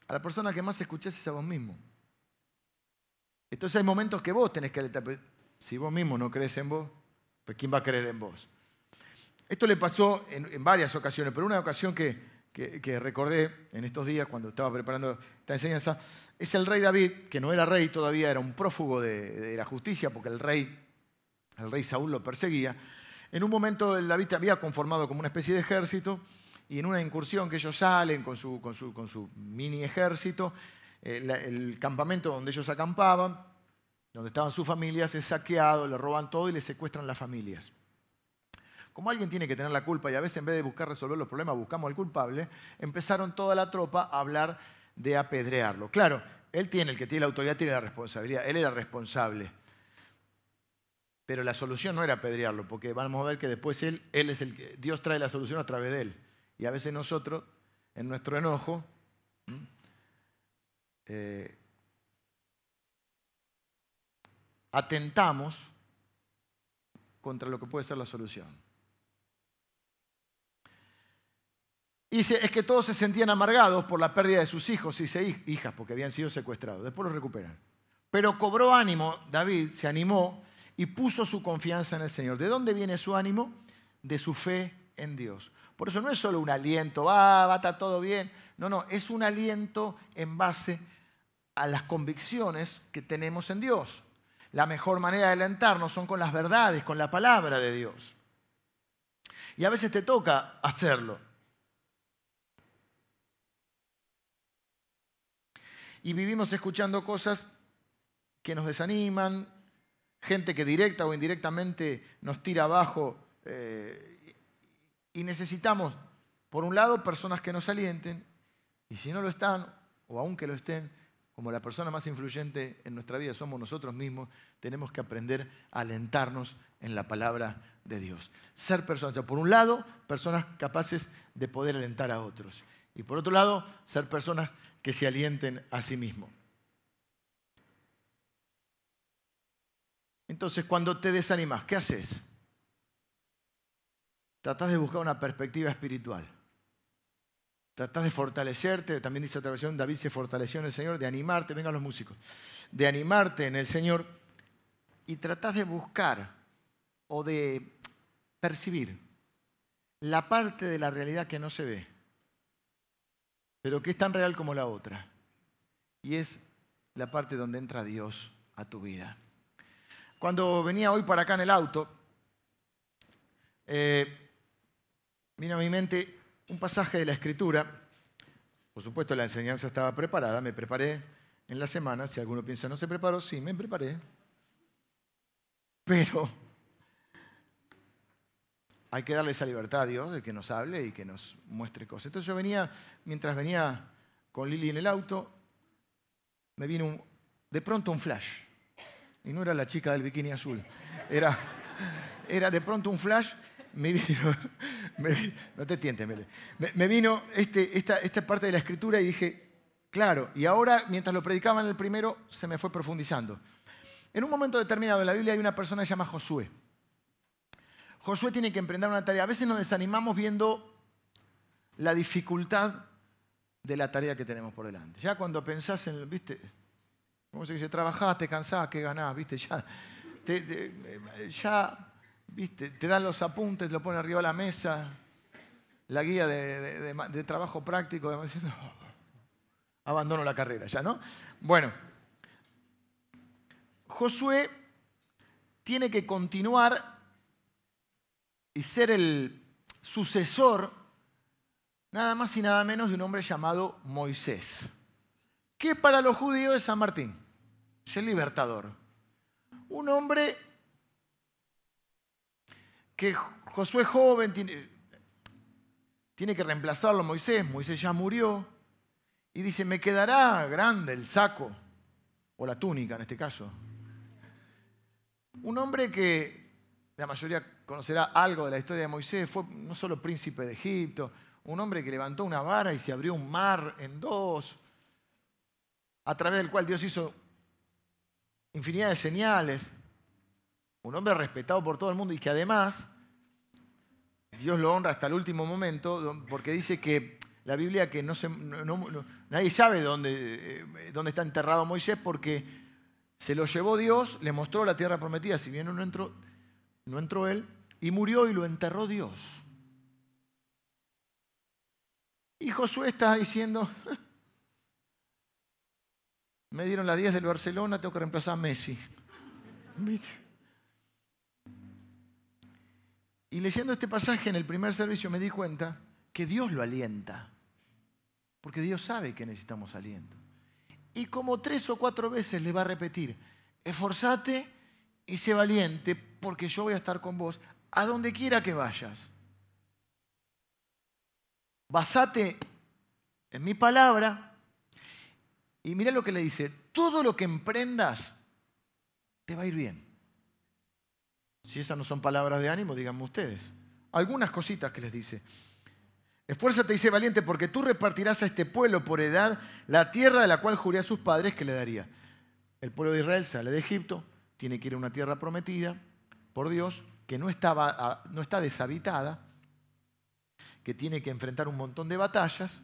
A la persona que más escuchás es a vos mismo. Entonces hay momentos que vos tenés que. Si vos mismo no crees en vos, pues ¿quién va a creer en vos? Esto le pasó en, varias ocasiones, pero una ocasión que, recordé en estos días cuando estaba preparando esta enseñanza es el rey David, que no era rey todavía, era un prófugo de, la justicia porque el rey, el rey Saúl lo perseguía. En un momento el David había conformado como una especie de ejército y en una incursión que ellos salen con su mini ejército, el campamento donde ellos acampaban, donde estaban sus familias, es saqueado, le roban todo y le secuestran las familias. Como alguien tiene que tener la culpa y a veces en vez de buscar resolver los problemas buscamos al culpable, empezaron toda la tropa a hablar de apedrearlo. Claro, él tiene, el que tiene la autoridad tiene la responsabilidad, él era responsable. Pero la solución no era apedrearlo, porque vamos a ver que después él, él es el que, Dios trae la solución a través de él. Y a veces nosotros, en nuestro enojo, eh, atentamos contra lo que puede ser la solución. Y es que todos se sentían amargados por la pérdida de sus hijos y hijas, porque habían sido secuestrados. Después los recuperan. Pero cobró ánimo, David se animó y puso su confianza en el Señor. ¿De dónde viene su ánimo? De su fe en Dios. Por eso no es solo un aliento, va, va a estar todo bien. No, no, es un aliento en base a las convicciones que tenemos en Dios. La mejor manera de alentarnos son con las verdades, con la palabra de Dios. Y a veces te toca hacerlo. Y vivimos escuchando cosas que nos desaniman, gente que directa o indirectamente nos tira abajo. Eh, y necesitamos, por un lado, personas que nos alienten, y si no lo están, o aunque lo estén, como la persona más influyente en nuestra vida somos nosotros mismos, tenemos que aprender a alentarnos en la palabra de Dios. Ser personas, por un lado, personas capaces de poder alentar a otros. Y por otro lado, ser personas que se alienten a sí mismos. Entonces, cuando te desanimas, ¿qué haces? Tratás de buscar una perspectiva espiritual. Tratás de fortalecerte, también dice otra versión, David se fortaleció en el Señor, de animarte, vengan los músicos, de animarte en el Señor y tratás de buscar o de percibir la parte de la realidad que no se ve, pero que es tan real como la otra. Y es la parte donde entra Dios a tu vida. Cuando venía hoy para acá en el auto, eh, vino a mi mente un pasaje de la Escritura. Por supuesto, la enseñanza estaba preparada, me preparé en la semana. Si alguno piensa no se preparó, sí, me preparé. Pero hay que darle esa libertad a Dios de que nos hable y que nos muestre cosas. Entonces yo venía, mientras venía con Lili en el auto, me vino de pronto un flash. Y no era la chica del bikini azul. Era, era de pronto un flash. Me vino, [LAUGHS] no te tientes, me, vino este, esta, parte de la escritura y dije, claro, y ahora mientras lo predicaban el primero, se me fue profundizando. En un momento determinado en la Biblia hay una persona que se llama Josué. Josué tiene que emprender una tarea. A veces nos desanimamos viendo la dificultad de la tarea que tenemos por delante. Ya cuando pensás en, viste, ¿cómo se dice? Trabajás, te cansás, ¿qué ganás? ¿Viste? Ya, te, ya, viste, te dan los apuntes, lo ponen arriba de la mesa, la guía de, trabajo práctico, [LAUGHS] diciendo, abandono la carrera ya, ¿no? Bueno, Josué tiene que continuar y ser el sucesor nada más y nada menos de un hombre llamado Moisés, que para los judíos es San Martín, es el libertador. Un hombre que Josué joven tiene, tiene que reemplazarlo a Moisés, Moisés ya murió, y dice, me quedará grande el saco, o la túnica en este caso. Un hombre que la mayoría conocerá algo de la historia de Moisés, fue no solo príncipe de Egipto, un hombre que levantó una vara y se abrió un mar en dos, a través del cual Dios hizo infinidad de señales, un hombre respetado por todo el mundo y que además Dios lo honra hasta el último momento, porque dice que la Biblia que no se, nadie sabe dónde, eh, dónde está enterrado Moisés porque se lo llevó Dios, le mostró la tierra prometida, si bien no entró, no entró él, y murió y lo enterró Dios. Y Josué está diciendo, [LAUGHS] me dieron las 10 del Barcelona, tengo que reemplazar a Messi. Y leyendo este pasaje en el primer servicio me di cuenta que Dios lo alienta, porque Dios sabe que necesitamos aliento. Y como tres o cuatro veces le va a repetir, esforzate y sé valiente, porque yo voy a estar con vos a donde quiera que vayas. Basate en mi palabra y mira lo que le dice, todo lo que emprendas te va a ir bien. Si esas no son palabras de ánimo, díganme ustedes. Algunas cositas que les dice. Esfuérzate y sé valiente porque tú repartirás a este pueblo por edad la tierra de la cual juré a sus padres que le daría. El pueblo de Israel sale de Egipto, tiene que ir a una tierra prometida por Dios, que no, estaba, no está deshabitada, que tiene que enfrentar un montón de batallas,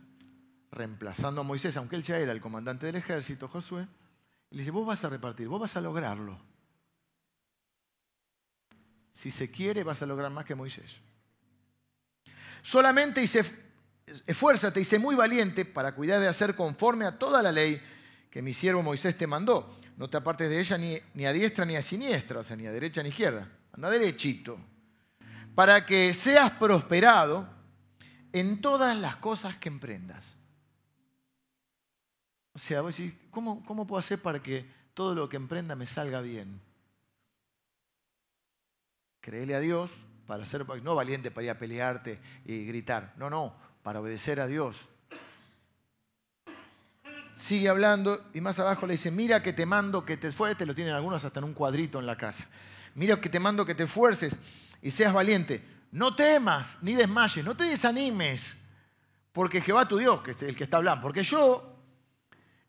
reemplazando a Moisés, aunque él ya era el comandante del ejército, Josué, y le dice, vos vas a repartir, vos vas a lograrlo. Si se quiere, vas a lograr más que Moisés. Solamente hice, esfuérzate y sé muy valiente para cuidar de hacer conforme a toda la ley que mi siervo Moisés te mandó. No te apartes de ella ni, ni a diestra ni a siniestra, o sea, ni a derecha ni a izquierda anda derechito, para que seas prosperado en todas las cosas que emprendas. O sea, vos decís, ¿cómo, ¿cómo puedo hacer para que todo lo que emprenda me salga bien? Créele a Dios para ser, no valiente para ir a pelearte y gritar, no, no, para obedecer a Dios. Sigue hablando y más abajo le dice, mira que te mando que te te lo tienen algunos hasta en un cuadrito en la casa. Mira que te mando que te esfuerces y seas valiente. No temas ni desmayes, no te desanimes, porque Jehová tu Dios, que es el que está hablando, porque yo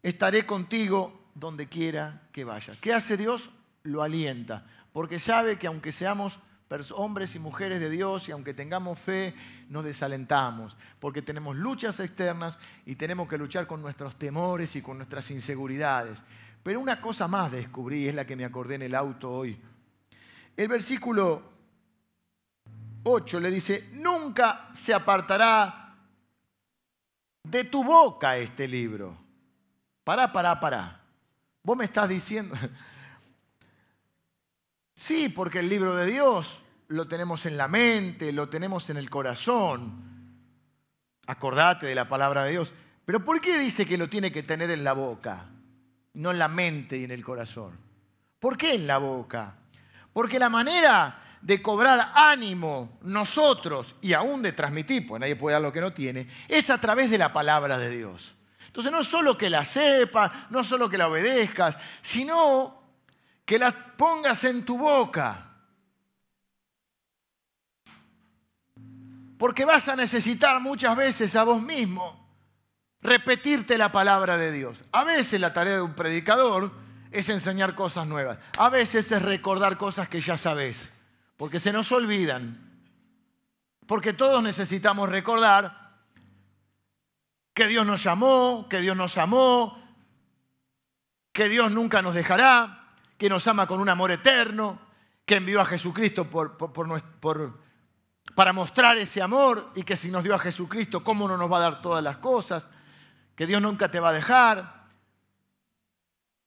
estaré contigo donde quiera que vayas. ¿Qué hace Dios? Lo alienta, porque sabe que aunque seamos hombres y mujeres de Dios y aunque tengamos fe, nos desalentamos, porque tenemos luchas externas y tenemos que luchar con nuestros temores y con nuestras inseguridades. Pero una cosa más descubrí, es la que me acordé en el auto hoy. El versículo 8 le dice, nunca se apartará de tu boca este libro. Pará, pará, pará. Vos me estás diciendo, [LAUGHS] sí, porque el libro de Dios lo tenemos en la mente, lo tenemos en el corazón. Acordate de la palabra de Dios. Pero ¿por qué dice que lo tiene que tener en la boca, no en la mente y en el corazón? ¿Por qué en la boca? Porque la manera de cobrar ánimo nosotros y aún de transmitir, pues nadie puede dar lo que no tiene, es a través de la palabra de Dios. Entonces no solo que la sepas, no solo que la obedezcas, sino que la pongas en tu boca. Porque vas a necesitar muchas veces a vos mismo repetirte la palabra de Dios. A veces la tarea de un predicador es enseñar cosas nuevas. A veces es recordar cosas que ya sabes porque se nos olvidan. Porque todos necesitamos recordar que Dios nos llamó, que Dios nos amó, que Dios nunca nos dejará, que nos ama con un amor eterno, que envió a Jesucristo para mostrar ese amor y que si nos dio a Jesucristo, ¿cómo no nos va a dar todas las cosas? Que Dios nunca te va a dejar,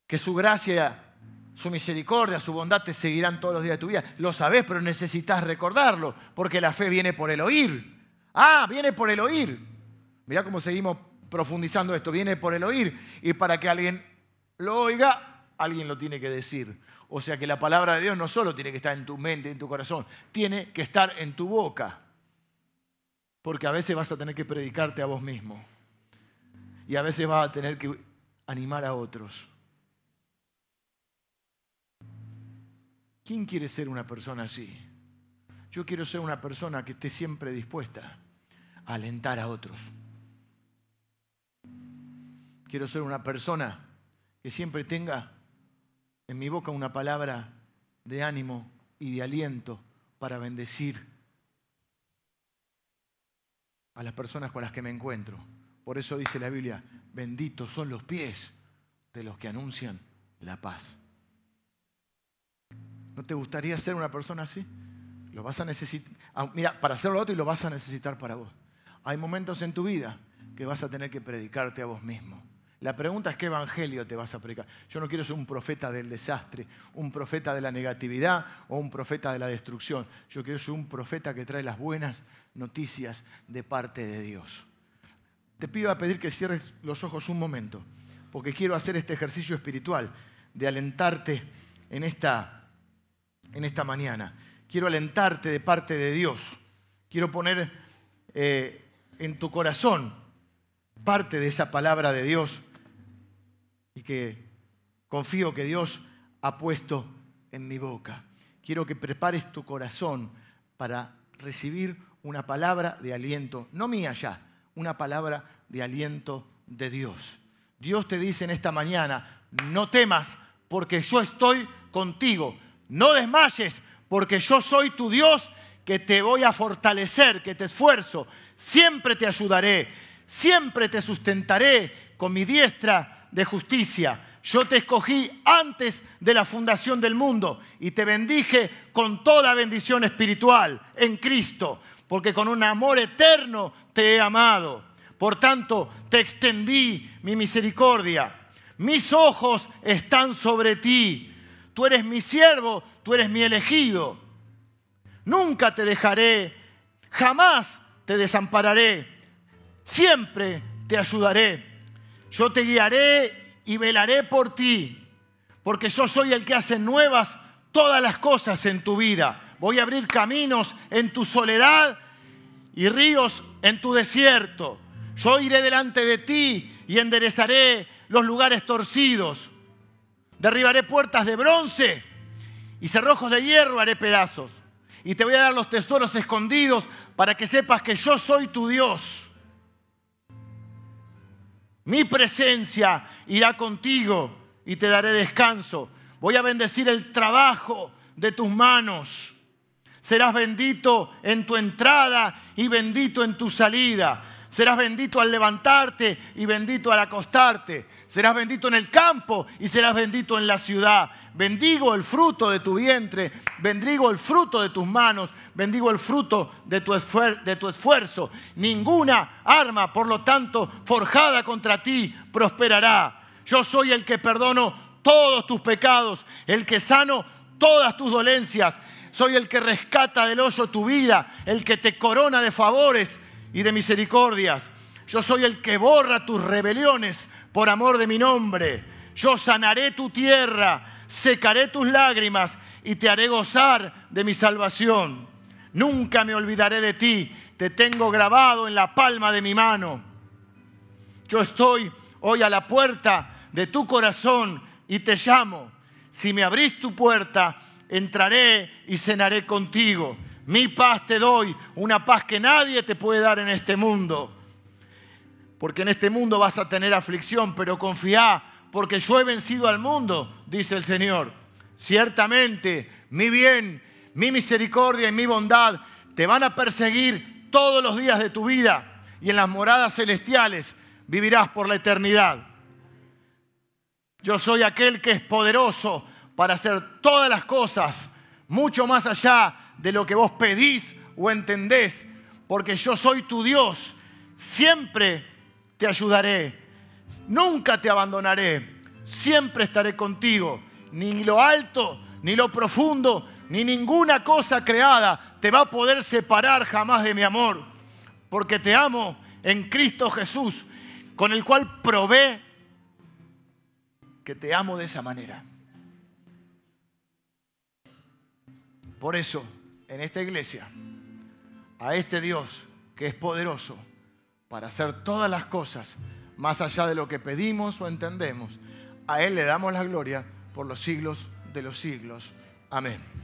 que su gracia su misericordia, su bondad te seguirán todos los días de tu vida. Lo sabes, pero necesitas recordarlo, porque la fe viene por el oír. Ah, viene por el oír. Mirá cómo seguimos profundizando esto. Viene por el oír. Y para que alguien lo oiga, alguien lo tiene que decir. O sea que la palabra de Dios no solo tiene que estar en tu mente, en tu corazón, tiene que estar en tu boca. Porque a veces vas a tener que predicarte a vos mismo. Y a veces vas a tener que animar a otros. ¿Quién quiere ser una persona así? Yo quiero ser una persona que esté siempre dispuesta a alentar a otros. Quiero ser una persona que siempre tenga en mi boca una palabra de ánimo y de aliento para bendecir a las personas con las que me encuentro. Por eso dice la Biblia, benditos son los pies de los que anuncian la paz. ¿No te gustaría ser una persona así? Lo vas a necesitar. Ah, mira, para hacerlo otro y lo vas a necesitar para vos. Hay momentos en tu vida que vas a tener que predicarte a vos mismo. La pregunta es qué evangelio te vas a predicar. Yo no quiero ser un profeta del desastre, un profeta de la negatividad o un profeta de la destrucción. Yo quiero ser un profeta que trae las buenas noticias de parte de Dios. Te pido a pedir que cierres los ojos un momento, porque quiero hacer este ejercicio espiritual de alentarte en esta en esta mañana. Quiero alentarte de parte de Dios. Quiero poner eh, en tu corazón parte de esa palabra de Dios y que confío que Dios ha puesto en mi boca. Quiero que prepares tu corazón para recibir una palabra de aliento, no mía ya, una palabra de aliento de Dios. Dios te dice en esta mañana, no temas porque yo estoy contigo no desmayes, porque yo soy tu Dios que te voy a fortalecer, que te esfuerzo, siempre te ayudaré, siempre te sustentaré con mi diestra de justicia. Yo te escogí antes de la fundación del mundo y te bendije con toda bendición espiritual en Cristo, porque con un amor eterno te he amado. Por tanto, te extendí mi misericordia. Mis ojos están sobre ti tú eres mi siervo, tú eres mi elegido. Nunca te dejaré, jamás te desampararé, siempre te ayudaré. Yo te guiaré y velaré por ti, porque yo soy el que hace nuevas todas las cosas en tu vida. Voy a abrir caminos en tu soledad y ríos en tu desierto. Yo iré delante de ti y enderezaré los lugares torcidos derribaré puertas de bronce y cerrojos de hierro haré pedazos. Y te voy a dar los tesoros escondidos para que sepas que yo soy tu Dios. Mi presencia irá contigo y te daré descanso. Voy a bendecir el trabajo de tus manos. Serás bendito en tu entrada y bendito en tu salida. Serás bendito al levantarte y bendito al acostarte. Serás bendito en el campo y serás bendito en la ciudad. Bendigo el fruto de tu vientre, bendigo el fruto de tus manos, bendigo el fruto de tu, esfuerzo. Ninguna arma, por lo tanto, forjada contra ti prosperará. Yo soy el que perdono todos tus pecados, el que sano todas tus dolencias. Soy el que rescata del hoyo tu vida, el que te corona de favores y de misericordias. Yo soy el que borra tus rebeliones por amor de mi nombre. Yo sanaré tu tierra, secaré tus lágrimas y te haré gozar de mi salvación. Nunca me olvidaré de ti, te tengo grabado en la palma de mi mano. Yo estoy hoy a la puerta de tu corazón y te llamo. Si me abrís tu puerta, entraré y cenaré contigo. Mi paz te doy, una paz que nadie te puede dar en este mundo. Porque en este mundo vas a tener aflicción, pero confía, porque yo he vencido al mundo, dice el Señor. Ciertamente, mi bien, mi misericordia y mi bondad te van a perseguir todos los días de tu vida y en las moradas celestiales vivirás por la eternidad. Yo soy aquel que es poderoso para hacer todas las cosas mucho más allá de lo que vos pedís o entendés, porque yo soy tu Dios, siempre te ayudaré, nunca te abandonaré, siempre estaré contigo, ni lo alto, ni lo profundo, ni ninguna cosa creada te va a poder separar jamás de mi amor, porque te amo en Cristo Jesús, con el cual probé que te amo de esa manera. Por eso, en esta iglesia a este Dios que es poderoso para hacer todas las cosas más allá de lo que pedimos o entendemos. A Él le damos la gloria por los siglos de los siglos. Amén.